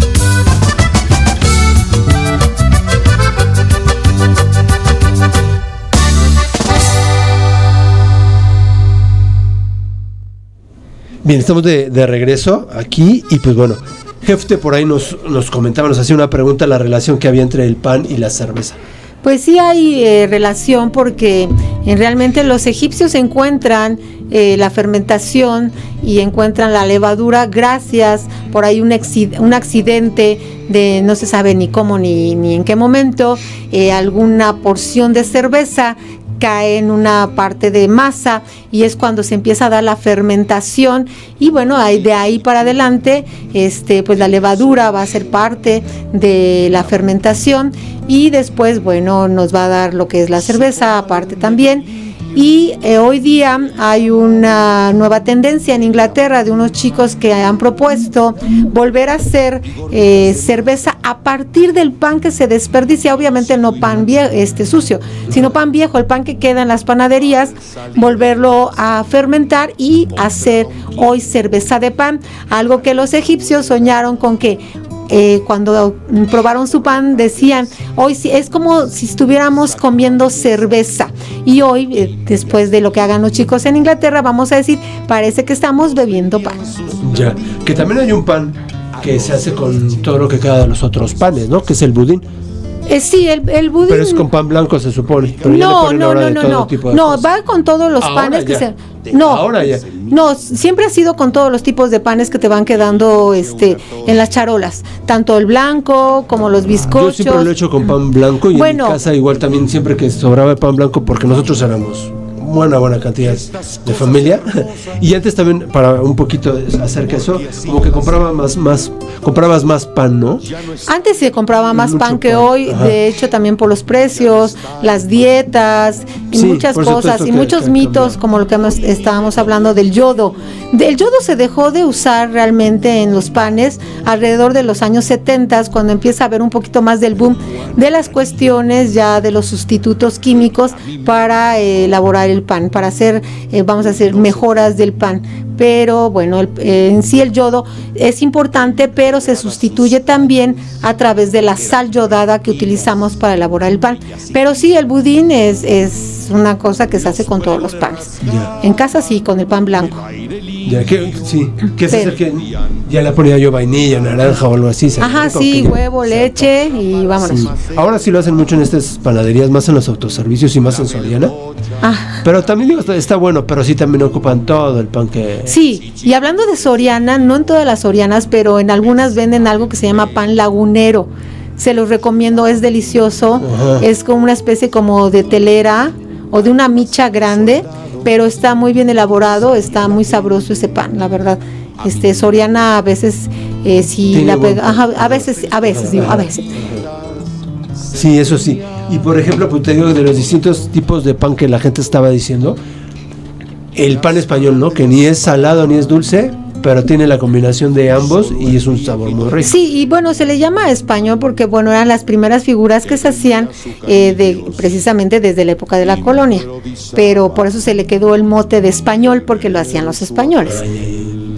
Bien, estamos de, de regreso aquí y pues bueno, Jefte por ahí nos, nos comentaba, nos hacía una pregunta la relación que había entre el pan y la cerveza. Pues sí hay eh, relación porque eh, realmente los egipcios encuentran eh, la fermentación y encuentran la levadura gracias por ahí un, un accidente de no se sabe ni cómo ni, ni en qué momento, eh, alguna porción de cerveza cae en una parte de masa y es cuando se empieza a dar la fermentación. Y bueno de ahí para adelante este pues la levadura va a ser parte de la fermentación y después bueno nos va a dar lo que es la cerveza aparte también y eh, hoy día hay una nueva tendencia en Inglaterra de unos chicos que han propuesto volver a hacer eh, cerveza a partir del pan que se desperdicia, obviamente no pan viejo, este sucio, sino pan viejo, el pan que queda en las panaderías, volverlo a fermentar y hacer hoy cerveza de pan, algo que los egipcios soñaron con que eh, cuando probaron su pan decían, hoy sí, es como si estuviéramos comiendo cerveza. Y hoy, eh, después de lo que hagan los chicos en Inglaterra, vamos a decir, parece que estamos bebiendo pan. Ya, que también hay un pan que se hace con todo lo que queda de los otros panes, ¿no? Que es el budín. Eh, sí, el, el budín... Pero es con pan blanco, se supone. Pero ya le no, ponen no, ahora no, de no, todo no. tipo de No, cosas. va con todos los Ahora panes que se. No, Ahora ya. No, siempre ha sido con todos los tipos de panes que te van quedando este en las charolas, tanto el blanco como los Yo bizcochos. siempre lo he hecho con pan blanco y Bueno. en mi casa igual también siempre que sobraba el pan blanco porque nosotros éramos buena buena cantidad de familia y antes también para un poquito acerca de eso como que compraba más más comprabas más pan no Antes se compraba más Mucho pan que pan, hoy, ajá. de hecho también por los precios, las dietas y Sí, muchas cosas y que- muchos que mitos como lo que estábamos hablando del yodo. Del yodo se dejó de usar realmente en los panes alrededor de los años 70 cuando empieza a haber un poquito más del boom de las cuestiones ya de los sustitutos químicos para eh, elaborar el pan, para hacer, eh, vamos a hacer mejoras del pan. Pero bueno, el- eh, en sí el yodo es importante, pero se sustituye también a través de la sal yodada que utilizamos para elaborar el pan. Pero sí, el budín es, es una cosa que se hace con todos los panes. En casa sí, con el pan blanco. Ya que sí que el que ya le ponía yo vainilla naranja o algo así se Ajá, sí, huevo, leche y vámonos. Sí. Ahora sí lo hacen mucho en estas panaderías, más en los autoservicios y más en Soriana. Ah, Pero también digo, está, está bueno, pero sí también ocupan todo el pan que... Sí, y hablando de Soriana, no en todas las Sorianas, pero en algunas venden algo que se llama pan lagunero. Se los recomiendo, es delicioso. Ajá. Es como una especie como de telera o de una micha grande, pero está muy bien elaborado, está muy sabroso ese pan, la verdad. Este Soriana a veces eh, sí Tiene la pega, ajá, a veces, a veces digo, a veces. Sí, eso sí. Y por ejemplo, pues te digo de los distintos tipos de pan que la gente estaba diciendo, el pan español, ¿no? Que ni es salado ni es dulce, pero tiene la combinación de ambos y es un sabor muy rico. Sí, y bueno, se le llama español porque, bueno, eran las primeras figuras que se hacían eh, de, precisamente desde la época de la colonia. Pero por eso se le quedó el mote de español porque lo hacían los españoles.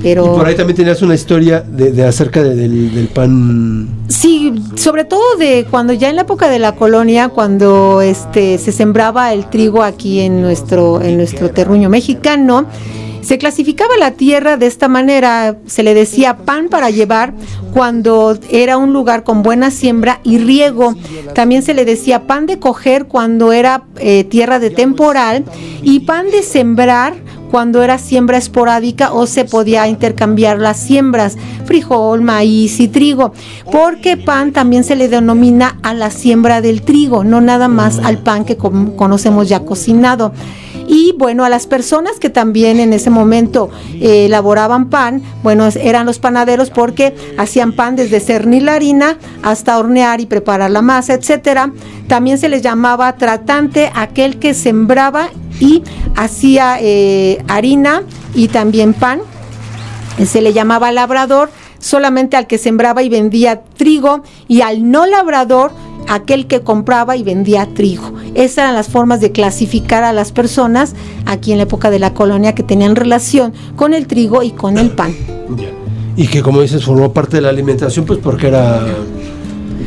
Pero Y por ahí también tenías una historia de, de acerca de- del, del pan. sí, sobre todo de cuando ya en la época de la colonia, cuando este se sembraba el trigo aquí en nuestro en nuestro terruño mexicano, se clasificaba la tierra de esta manera, se le decía pan para llevar cuando era un lugar con buena siembra y riego. También se le decía pan de coger cuando era eh, tierra de temporal y pan de sembrar cuando era siembra esporádica o se podía intercambiar las siembras, frijol, maíz y trigo, porque pan también se le denomina a la siembra del trigo, no nada más al pan que conocemos ya cocinado. Y bueno, a las personas que también en ese momento eh, elaboraban pan, bueno, eran los panaderos porque hacían pan desde cernir la harina hasta hornear y preparar la masa, etcétera. También se les llamaba tratante aquel que sembraba y hacía eh, harina y también pan. Se le llamaba labrador solamente al que sembraba y vendía trigo y al no labrador aquel que compraba y vendía trigo. Esas eran las formas de clasificar a las personas aquí en la época de la colonia que tenían relación con el trigo y con el pan. Y que como dices, formó parte de la alimentación, pues porque era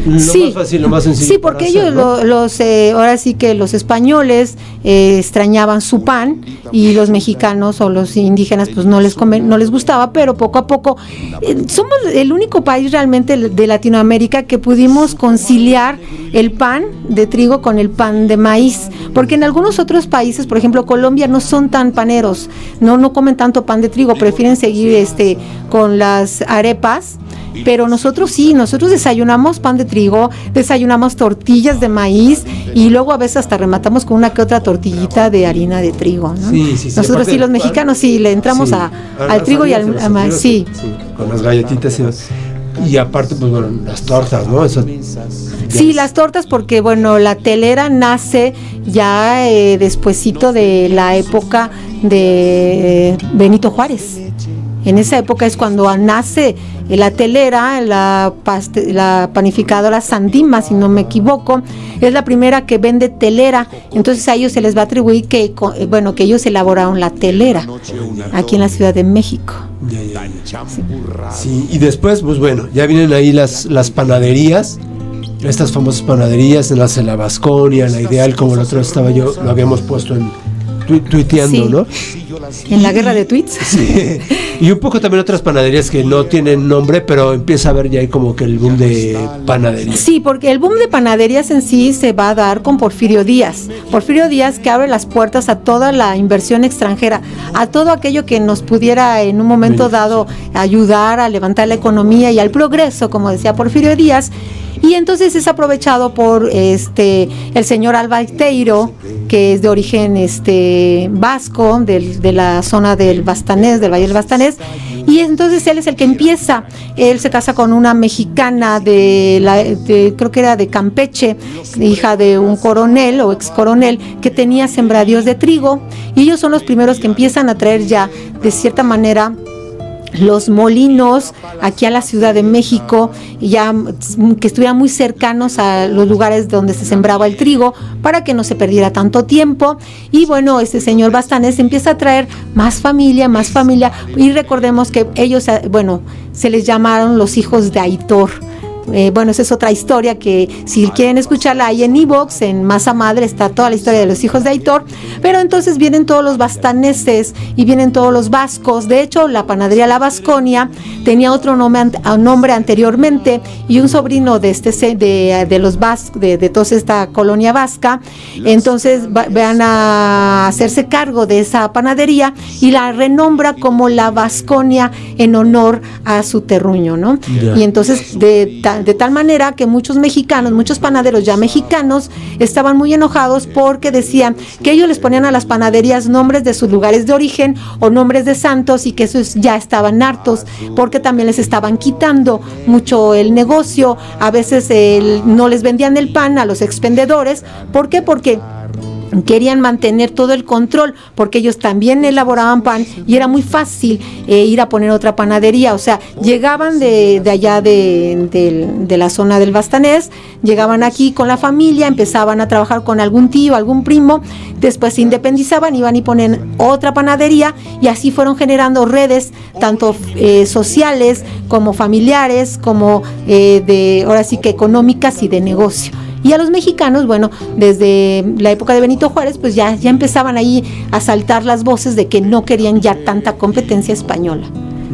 lo Sí. más fácil, lo más sencillo. Sí, porque hacer, ellos, ¿no? lo- los, eh, ahora sí que los españoles eh, extrañaban su pan y los mexicanos o los indígenas pues no les come- no les gustaba, pero poco a poco eh, somos el único país realmente de Latinoamérica que pudimos conciliar el pan de trigo con el pan de maíz, porque en algunos otros países, por ejemplo Colombia, no son tan paneros, no no comen tanto pan de trigo, prefieren seguir este con las arepas pero nosotros sí, nosotros desayunamos pan de trigo, desayunamos tortillas de maíz y luego a veces hasta rematamos con una que otra tortillita de harina de trigo. ¿no? Sí, sí, sí, nosotros aparte sí, los mexicanos sí, le entramos Sí. a- al trigo y al maíz, sí. Con las galletitas y, y aparte, pues bueno, las tortas, ¿no? Eso, Sí, las tortas porque bueno, la telera nace ya eh, despuesito de la época de eh, Benito Juárez. En esa época es cuando nace la telera, la, paste- la panificadora Sandima, si no me equivoco, es la primera que vende telera. Entonces a ellos se les va a atribuir que, co- eh, bueno, que ellos elaboraron la telera aquí en la Ciudad de México. Ya, ya, ya. Sí, y después, pues bueno, ya vienen ahí las, las panaderías, estas famosas panaderías, en la Vasconia, la Ideal, como el otro estaba yo, lo habíamos puesto en tu- tuiteando, Sí. ¿no? En la guerra de tweets. *laughs* Sí. Y un poco también otras panaderías que no tienen nombre, pero empieza a haber ya ahí como que el boom de panadería. Sí, porque el boom de panaderías en sí se va a dar con Porfirio Díaz. Porfirio Díaz que abre las puertas a toda la inversión extranjera, a todo aquello que nos pudiera en un momento dado ayudar a levantar la economía y al progreso, como decía Porfirio Díaz. Y entonces es aprovechado por este el señor Albaiteiro, que es de origen este vasco, del- de la zona del Bastanés, del Valle del Bastanés, y entonces él es el que empieza. Él se casa con una mexicana de, la, de- creo que era de Campeche, hija de un coronel o ex coronel que tenía sembradíos de trigo, y ellos son los primeros que empiezan a traer ya de cierta manera los molinos aquí a la Ciudad de México, ya que estuvieran muy cercanos a los lugares donde se sembraba el trigo para que no se perdiera tanto tiempo. Y bueno, este señor Bastanés empieza a traer más familia, más familia. Y recordemos que ellos, eh, bueno, se les llamaron los hijos de Aitor. Eh, bueno, esa es otra historia que si quieren escucharla ahí en Evox, en Masa Madre está toda la historia de los hijos de Aitor, pero entonces vienen todos los bastaneses y vienen todos los vascos, de hecho la panadería La Vasconia tenía otro nombre, anteriormente y un sobrino de este se- de, de los vas de, de toda esta colonia vasca, entonces va- van a hacerse cargo de esa panadería y la renombra como La Vasconia en honor a su terruño, ¿no? Y entonces, de, ta- de tal manera que muchos mexicanos, muchos panaderos ya mexicanos, estaban muy enojados porque decían que ellos les ponían a las panaderías nombres de sus lugares de origen o nombres de santos y que esos ya estaban hartos porque también les estaban quitando mucho el negocio. A veces no les vendían el pan a los expendedores. ¿Por qué? Porque querían mantener todo el control porque ellos también elaboraban pan y era muy fácil eh, ir a poner otra panadería, o sea, llegaban de, de allá de, de la zona del Bastanés, llegaban aquí con la familia, empezaban a trabajar con algún tío, algún primo, después se independizaban, iban y ponen otra panadería y así fueron generando redes tanto eh, sociales como familiares, como eh, de, ahora sí que económicas y de negocio. Y a los mexicanos, bueno, desde la época de Benito Juárez, pues ya, ya empezaban ahí a saltar las voces de que no querían ya tanta competencia española.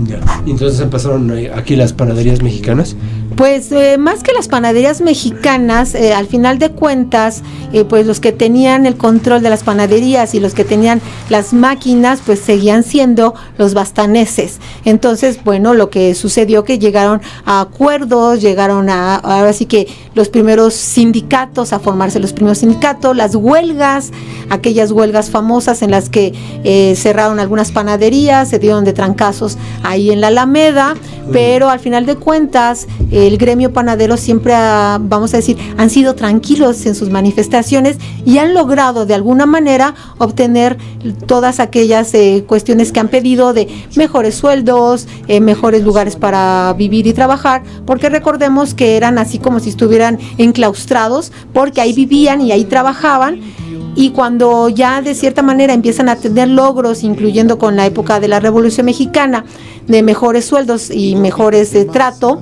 Ya. Entonces empezaron aquí las panaderías mexicanas. Pues eh, más que las panaderías mexicanas, eh, al final de cuentas, eh, pues los que tenían el control de las panaderías y los que tenían las máquinas, pues seguían siendo los bastaneses. Entonces, bueno, lo que sucedió que llegaron a acuerdos, llegaron a, ahora sí que los primeros sindicatos, a formarse los primeros sindicatos, las huelgas, aquellas huelgas famosas en las que cerraron algunas panaderías, se dieron de trancazos ahí en la Alameda, pero al final de cuentas el gremio panadero siempre, ha, vamos a decir, han sido tranquilos en sus manifestaciones y han logrado de alguna manera obtener todas aquellas eh, cuestiones que han pedido de mejores sueldos, eh, mejores lugares para vivir y trabajar, porque recordemos que eran así como si estuvieran enclaustrados, porque ahí vivían y ahí trabajaban y cuando ya de cierta manera empiezan a tener logros, incluyendo con la época de la Revolución Mexicana, de mejores sueldos y mejores de trato,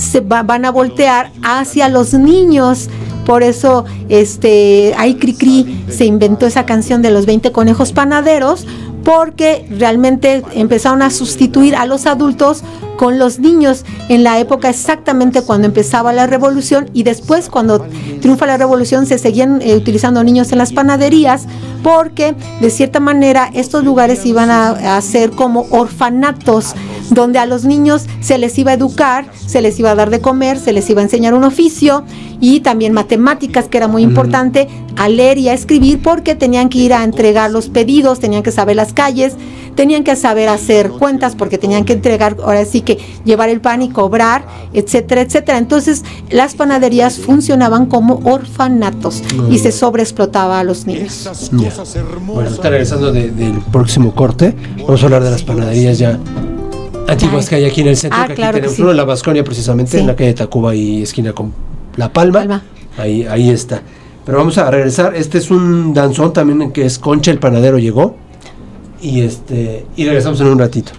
se va- van a voltear hacia los niños. Por eso, este, ahí Cricri se inventó esa canción de los 20 conejos panaderos, porque realmente empezaron a sustituir a los adultos con los niños en la época exactamente cuando empezaba la revolución y después cuando triunfa la revolución se seguían eh, utilizando niños en las panaderías porque de cierta manera estos lugares iban a, a ser como orfanatos donde a los niños se les iba a educar, se les iba a dar de comer, se les iba a enseñar un oficio y también matemáticas que era muy importante, a leer y a escribir porque tenían que ir a entregar los pedidos, tenían que saber las calles, tenían que saber hacer cuentas porque tenían que entregar, ahora sí que llevar el pan y cobrar, etcétera, etcétera. Entonces las panaderías funcionaban como orfanatos y se sobreexplotaba a los niños. Bueno, está regresando de- del próximo corte. Vamos a hablar de las panaderías ya antiguas que hay aquí en el centro. Ah, que aquí claro que tenemos sí. uno en la Vasconia, precisamente, Sí. en la calle Tacuba y esquina con La Palma. Ahí, ahí está. Pero vamos a regresar. Este es un danzón también que es Concha el Panadero llegó. Y este y regresamos en un ratito.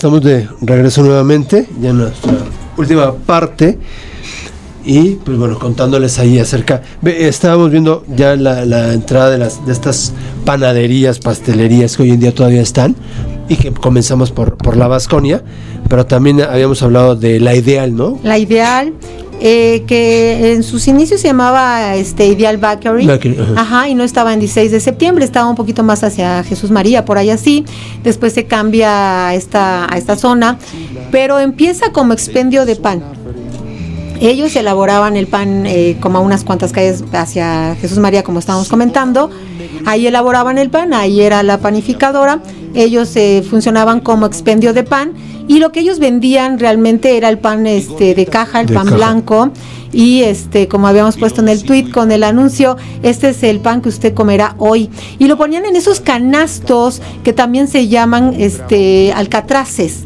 Estamos de regreso nuevamente, ya en nuestra última parte. Y pues bueno, contándoles ahí acerca. Estábamos viendo ya la, la entrada de, las, de estas panaderías, pastelerías que hoy en día todavía están y que comenzamos por, por la Vasconia, pero también habíamos hablado de la ideal, ¿no? La ideal, eh, que en sus inicios se llamaba este Ideal Bakery. Bakery, ajá. Ajá, y no estaba en 16 de septiembre, estaba un poquito más hacia Jesús María, por ahí así. Después se cambia a esta, a esta zona, pero empieza como expendio de pan. Ellos elaboraban el pan eh, como a unas cuantas calles hacia Jesús María, como estábamos comentando. Ahí elaboraban el pan, ahí era la panificadora. Ellos eh, funcionaban como expendio de pan y lo que ellos vendían realmente era el pan este de caja, el De pan caja. blanco y este como habíamos puesto en el tweet con el anuncio, este es el pan que usted comerá hoy y lo ponían en esos canastos que también se llaman este alcatraces.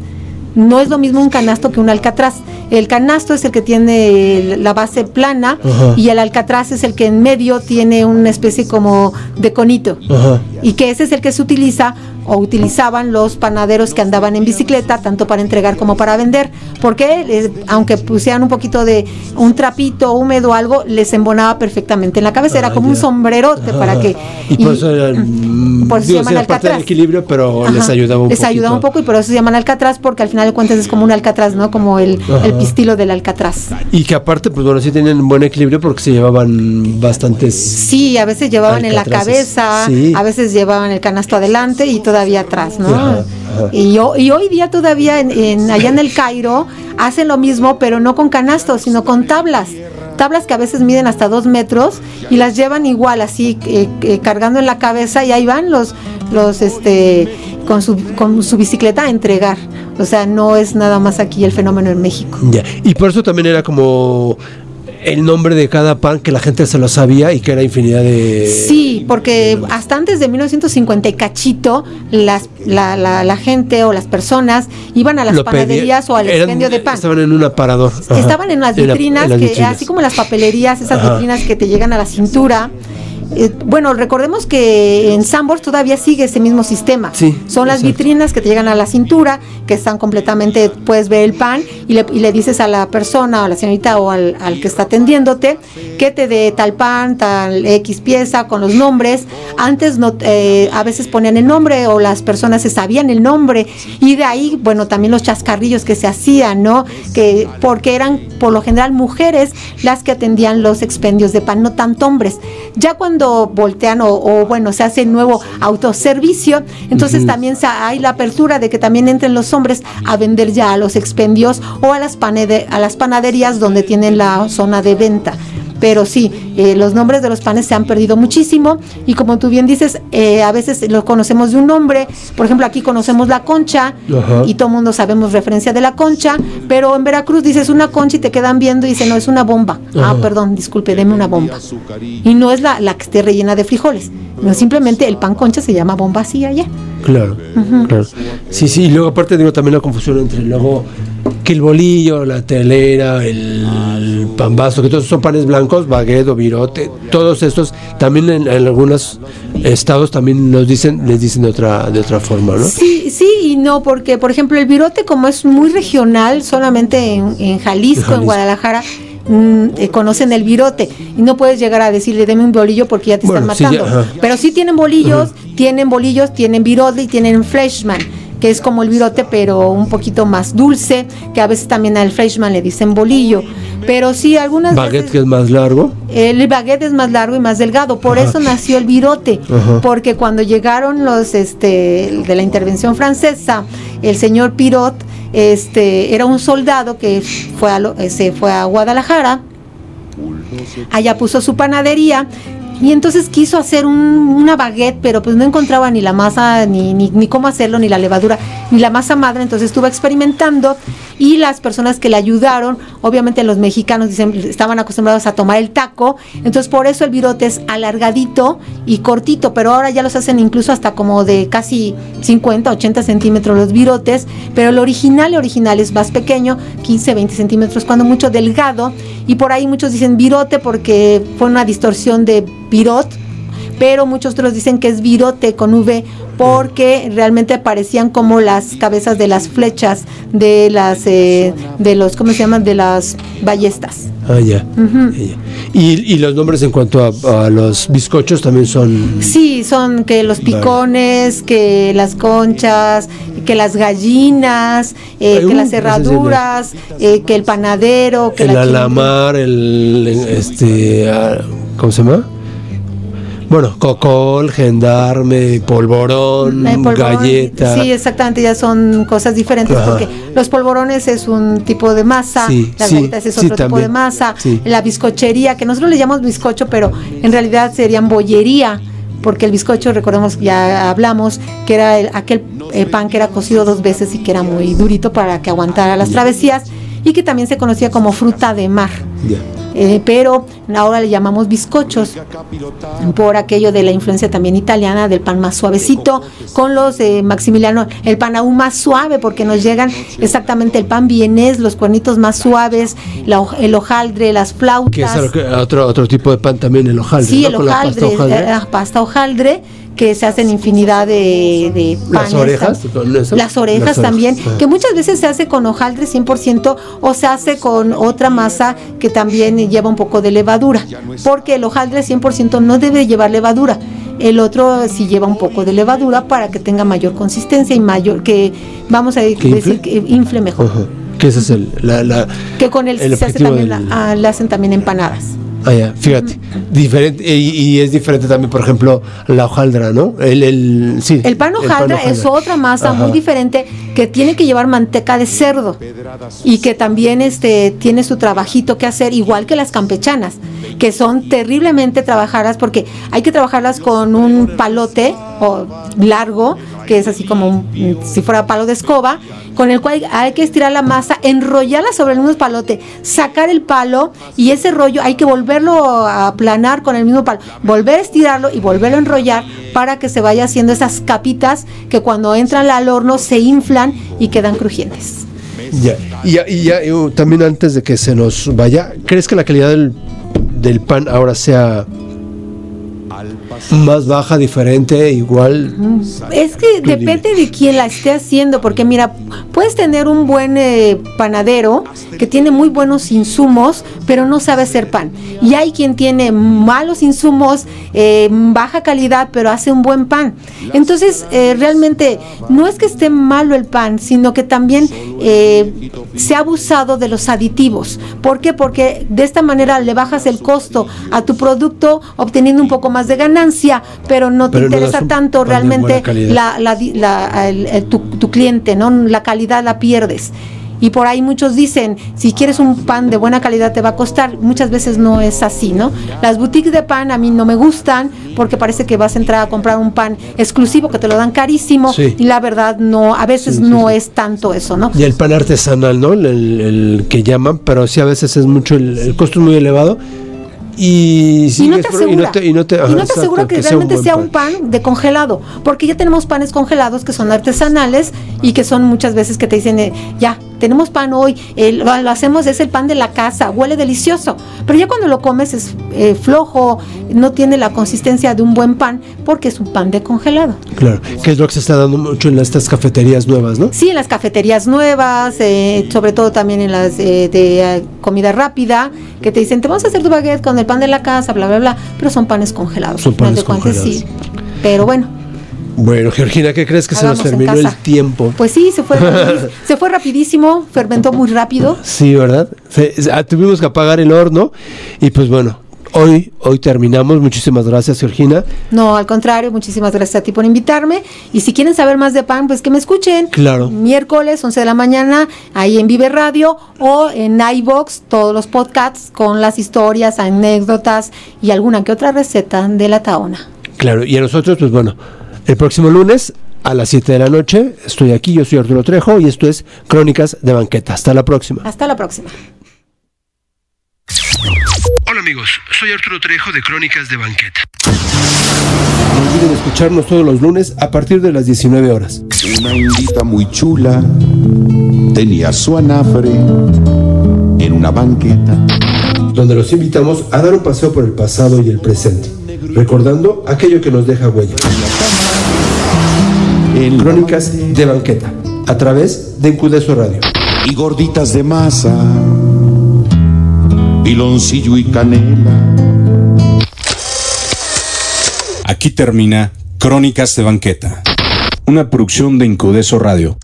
No es lo mismo un canasto que un alcatraz. El canasto es el que tiene la base plana Ajá. y el alcatraz es el que en medio tiene una especie como de conito. Ajá. Y que ese es el que se utiliza o utilizaban los panaderos que andaban en bicicleta, tanto para entregar como para vender. Porque eh, aunque pusieran un poquito de un trapito húmedo o algo, les embonaba perfectamente en la cabeza. Era Ah, como un sombrerote para que. Y por eso eran, *clears throat* por eso se digo, llaman sí, era parte del equilibrio, pero les Ajá, ayudaba un les poquito. ayudaba un poco y por eso se llaman alcatraz porque al final de cuentas es como un alcatraz, ¿no? Como el, el pistilo del alcatraz. Y que aparte, pues bueno, sí tenían buen equilibrio porque se llevaban bastantes. Sí, a veces llevaban en la Alcatraces. cabeza, Sí. a veces llevaban el canasto adelante y todavía atrás, ¿no? Ajá, ajá. Y, ho- y hoy día todavía en, en- allá en el Cairo hacen lo mismo, pero no con canastos, sino con tablas. Tablas que a veces miden hasta dos metros y las llevan igual, así eh, eh, cargando en la cabeza y ahí van los, los este, con su, con su bicicleta a entregar. O sea, no es nada más aquí el fenómeno en México. Ya. Y por eso también era como el nombre de cada pan que la gente se lo sabía y que era infinidad de. Sí, porque hasta antes de 1950 y cachito, las, la, la, la gente o las personas iban a las lo pedía- panaderías o al eran- expendio de pan. Estaban en un aparador. Ajá. Estaban en las En la- vitrinas, en que, así como las papelerías, esas Ajá. vitrinas que te llegan a la cintura. Eh, bueno, recordemos que en Sambors todavía sigue ese mismo sistema. Sí, Son las exacto. vitrinas que te llegan a la cintura, que están completamente, puedes ver el pan y le, y le dices a la persona o a la señorita o al, al que está atendiéndote que te dé tal pan, tal X pieza con los nombres. Antes no, eh, a veces ponían el nombre o las personas se sabían el nombre y de ahí, bueno, también los chascarrillos que se hacían, ¿no? Que porque eran por lo general mujeres las que atendían los expendios de pan, no tanto hombres. Ya cuando voltean o, o, bueno, se hace nuevo autoservicio, entonces también se- hay la apertura de que también entren los hombres a vender ya a los expendios o a las, panede- a las panaderías donde tienen la zona de venta. Pero sí, eh, los nombres de los panes se han perdido muchísimo y como tú bien dices, eh, a veces lo conocemos de un nombre. Por ejemplo, aquí conocemos la concha Ajá. y todo el mundo sabemos referencia de la concha, pero en Veracruz dices una concha y te quedan viendo y dicen, no, es una bomba. Ah, perdón, disculpe, deme una bomba. Y no es la, la que esté rellena de frijoles, no simplemente el pan concha se llama bomba así allá. Claro, claro. Sí, sí, y luego aparte digo también la confusión entre luego que el bolillo, la telera, el pambazo, que todos son panes blancos, baguette o virote, todos estos también en, en algunos estados también nos dicen, les dicen de otra, de otra forma, ¿no? Sí, sí y no, porque por ejemplo el virote como es muy regional, solamente en, en Jalisco, en Jalisco. Guadalajara, eh, conocen el virote y no puedes llegar a decirle deme un bolillo porque ya te Bueno, están sí, ya, matando. Pero sí tienen bolillos, tienen bolillos, tienen virote y tienen fleshman que es como el virote pero un poquito más dulce, que a veces también al fleshman le dicen bolillo, pero sí algunas Baguette veces que es más largo. el baguette es más largo y más delgado, por Ajá. eso nació el virote, Ajá. porque cuando llegaron los este de la intervención francesa, el señor Pirot este era un soldado que fue a lo- eh, se fue a Guadalajara, allá puso su panadería y entonces quiso hacer un- una baguette, pero pues no encontraba ni la masa, ni, ni, ni cómo hacerlo, ni la levadura, la masa madre, entonces estuvo experimentando y las personas que le ayudaron, obviamente los mexicanos dicen, estaban acostumbrados a tomar el taco, entonces por eso el virote es alargadito y cortito, pero ahora ya los hacen incluso hasta como de casi 50, 80 centímetros los virotes, pero el original, el original es más pequeño, 15, 20 centímetros, cuando mucho delgado, y por ahí muchos dicen virote porque fue una distorsión de virot, pero muchos otros dicen que es virote con V porque realmente parecían como las cabezas de las flechas de las eh, de los cómo se llaman de las ballestas. Ah, ya. Ya. Y, y los nombres en cuanto a, a los bizcochos también son. Sí, son que los Vale. picones, que las conchas, que las gallinas, eh, que uh, las cerraduras, eh, que el panadero, que el la alamar, el. Este. ah, ¿Cómo se llama? Bueno, cocol, gendarme, polvorón, polvorón, galleta. Sí, exactamente, ya son cosas diferentes Ajá. porque los polvorones es un tipo de masa, Sí, las sí, galletas es sí, otro tipo también. de masa, la bizcochería, que nosotros le llamamos bizcocho, pero en realidad serían bollería, porque el bizcocho, recordemos ya hablamos, que era el- aquel eh, pan que era cocido dos veces y que era muy durito para que aguantara las travesías y que también se conocía como fruta de mar. Eh, pero ahora le llamamos bizcochos por aquello de la influencia también italiana del pan más suavecito con los eh, Maximiliano el pan aún más suave porque nos llegan exactamente el pan vienés los cuernitos más suaves la el hojaldre las Que es flautas que- otro, otro tipo de pan también, el hojaldre. sí ¿no? el Con la hojaldre, pasta hojaldre. eh, la pasta hojaldre que se hacen infinidad de, de Las panes orejas, las orejas Las orejas, también que muchas veces se hace con hojaldre 100% o se hace con otra masa que también lleva un poco de levadura, porque el hojaldre 100% no debe llevar levadura. El otro sí lleva un poco de levadura para que tenga mayor consistencia y mayor que vamos a ¿Que decir infle? que infle mejor. Ajá. Que ese es el. La, la, Que con él El se hace también del- la- ah, le hacen también empanadas. Ah, ya, fíjate. Diferente, y, y es diferente también, por ejemplo, la hojaldra, ¿no? El, el, sí, El pan hojaldra es otra masa Ajá. muy diferente que tiene que llevar manteca de cerdo y que también este tiene su trabajito que hacer igual que las campechanas que son terriblemente trabajadas porque hay que trabajarlas con un palote o largo que es así como un- si fuera palo de escoba con el cual hay que estirar la masa enrollarla sobre el mismo palote sacar el palo y ese rollo hay que volverlo a aplanar con el mismo palo volver a estirarlo y volverlo a enrollar para que se vaya haciendo esas capitas que cuando entran al horno se inflan y quedan crujientes. Ya, y ya, y ya, uh, también antes de que se nos vaya, ¿crees que la calidad del, del pan ahora sea más baja, diferente, igual? Es que depende de quién la esté haciendo, porque mira, puedes tener un buen eh, panadero que tiene muy buenos insumos, pero no sabe hacer pan. Y hay quien tiene malos insumos, eh, baja calidad, pero hace un buen pan. Entonces, eh, realmente no es que esté malo el pan, sino que también eh, se ha abusado de los aditivos. ¿Por qué? Porque de esta manera le bajas el costo a tu producto, obteniendo un poco más de ganancia, pero no te Pero no interesa tanto realmente la, la la- el- el- tu, tu cliente, ¿no? La calidad la pierdes. Y por ahí muchos dicen, si quieres un pan de buena calidad te va a costar. Muchas veces no es así, ¿no? Las boutiques de pan a mí no me gustan porque parece que vas a entrar a comprar un pan exclusivo que te lo dan carísimo Sí. y la verdad no, a veces Sí, sí, no es tanto eso, ¿no? Y el pan artesanal, ¿no? El, el- el que llaman, pero sí a veces es mucho, el, el costo es muy elevado. Y, y no te asegura, y no te, y no te- y ajá, no te exacto, asegura que, sea realmente buen sea un pan de congelado, porque ya tenemos panes congelados que son artesanales y que son muchas veces que te dicen, eh, ya, tenemos pan hoy, eh, lo, lo hacemos, es el pan de la casa, huele delicioso, pero ya cuando lo comes es eh, flojo, no tiene la consistencia de un buen pan, porque es un pan de congelado. Claro, que es lo que se está dando mucho en estas cafeterías nuevas, ¿no? Sí, en las cafeterías nuevas, eh, sobre todo también en las eh, de eh, comida rápida, que te dicen, te vamos a hacer tu baguette con el pan de la casa, bla, bla, bla, pero son panes congelados. Son panes cuentas, congelados. sí. Pero bueno, Bueno, Georgina, ¿qué crees que se nos terminó el tiempo? pues sí, se fue, *laughs* se fue rapidísimo, fermentó muy rápido. Sí, ¿verdad? Se- ah, tuvimos que apagar el horno y pues bueno, hoy, hoy terminamos. Muchísimas gracias, Georgina. No, al contrario, muchísimas gracias a ti por invitarme. Y si quieren saber más de pan, pues que me escuchen. Claro. Miércoles, 11 de la mañana, ahí en Vive Radio o en iBox, todos los podcasts con las historias, anécdotas y alguna que otra receta de la taona. Claro, y a nosotros, pues bueno, el próximo lunes a las 7 de la noche estoy aquí, yo soy Arturo Trejo y esto es Crónicas de Banqueta. Hasta la próxima. Hasta la próxima. Hola amigos, soy Arturo Trejo de Crónicas de Banqueta. No olviden escucharnos todos los lunes a partir de las 19 horas. Una indita muy chula tenía su anafre en una banqueta. donde los invitamos a dar un paseo por el pasado y el presente, recordando aquello que nos deja huella. En Crónicas de banqueta, a través de Incudeso Radio. y gorditas de masa, piloncillo y canela. Aquí termina Crónicas de Banqueta, una producción de Incudeso Radio.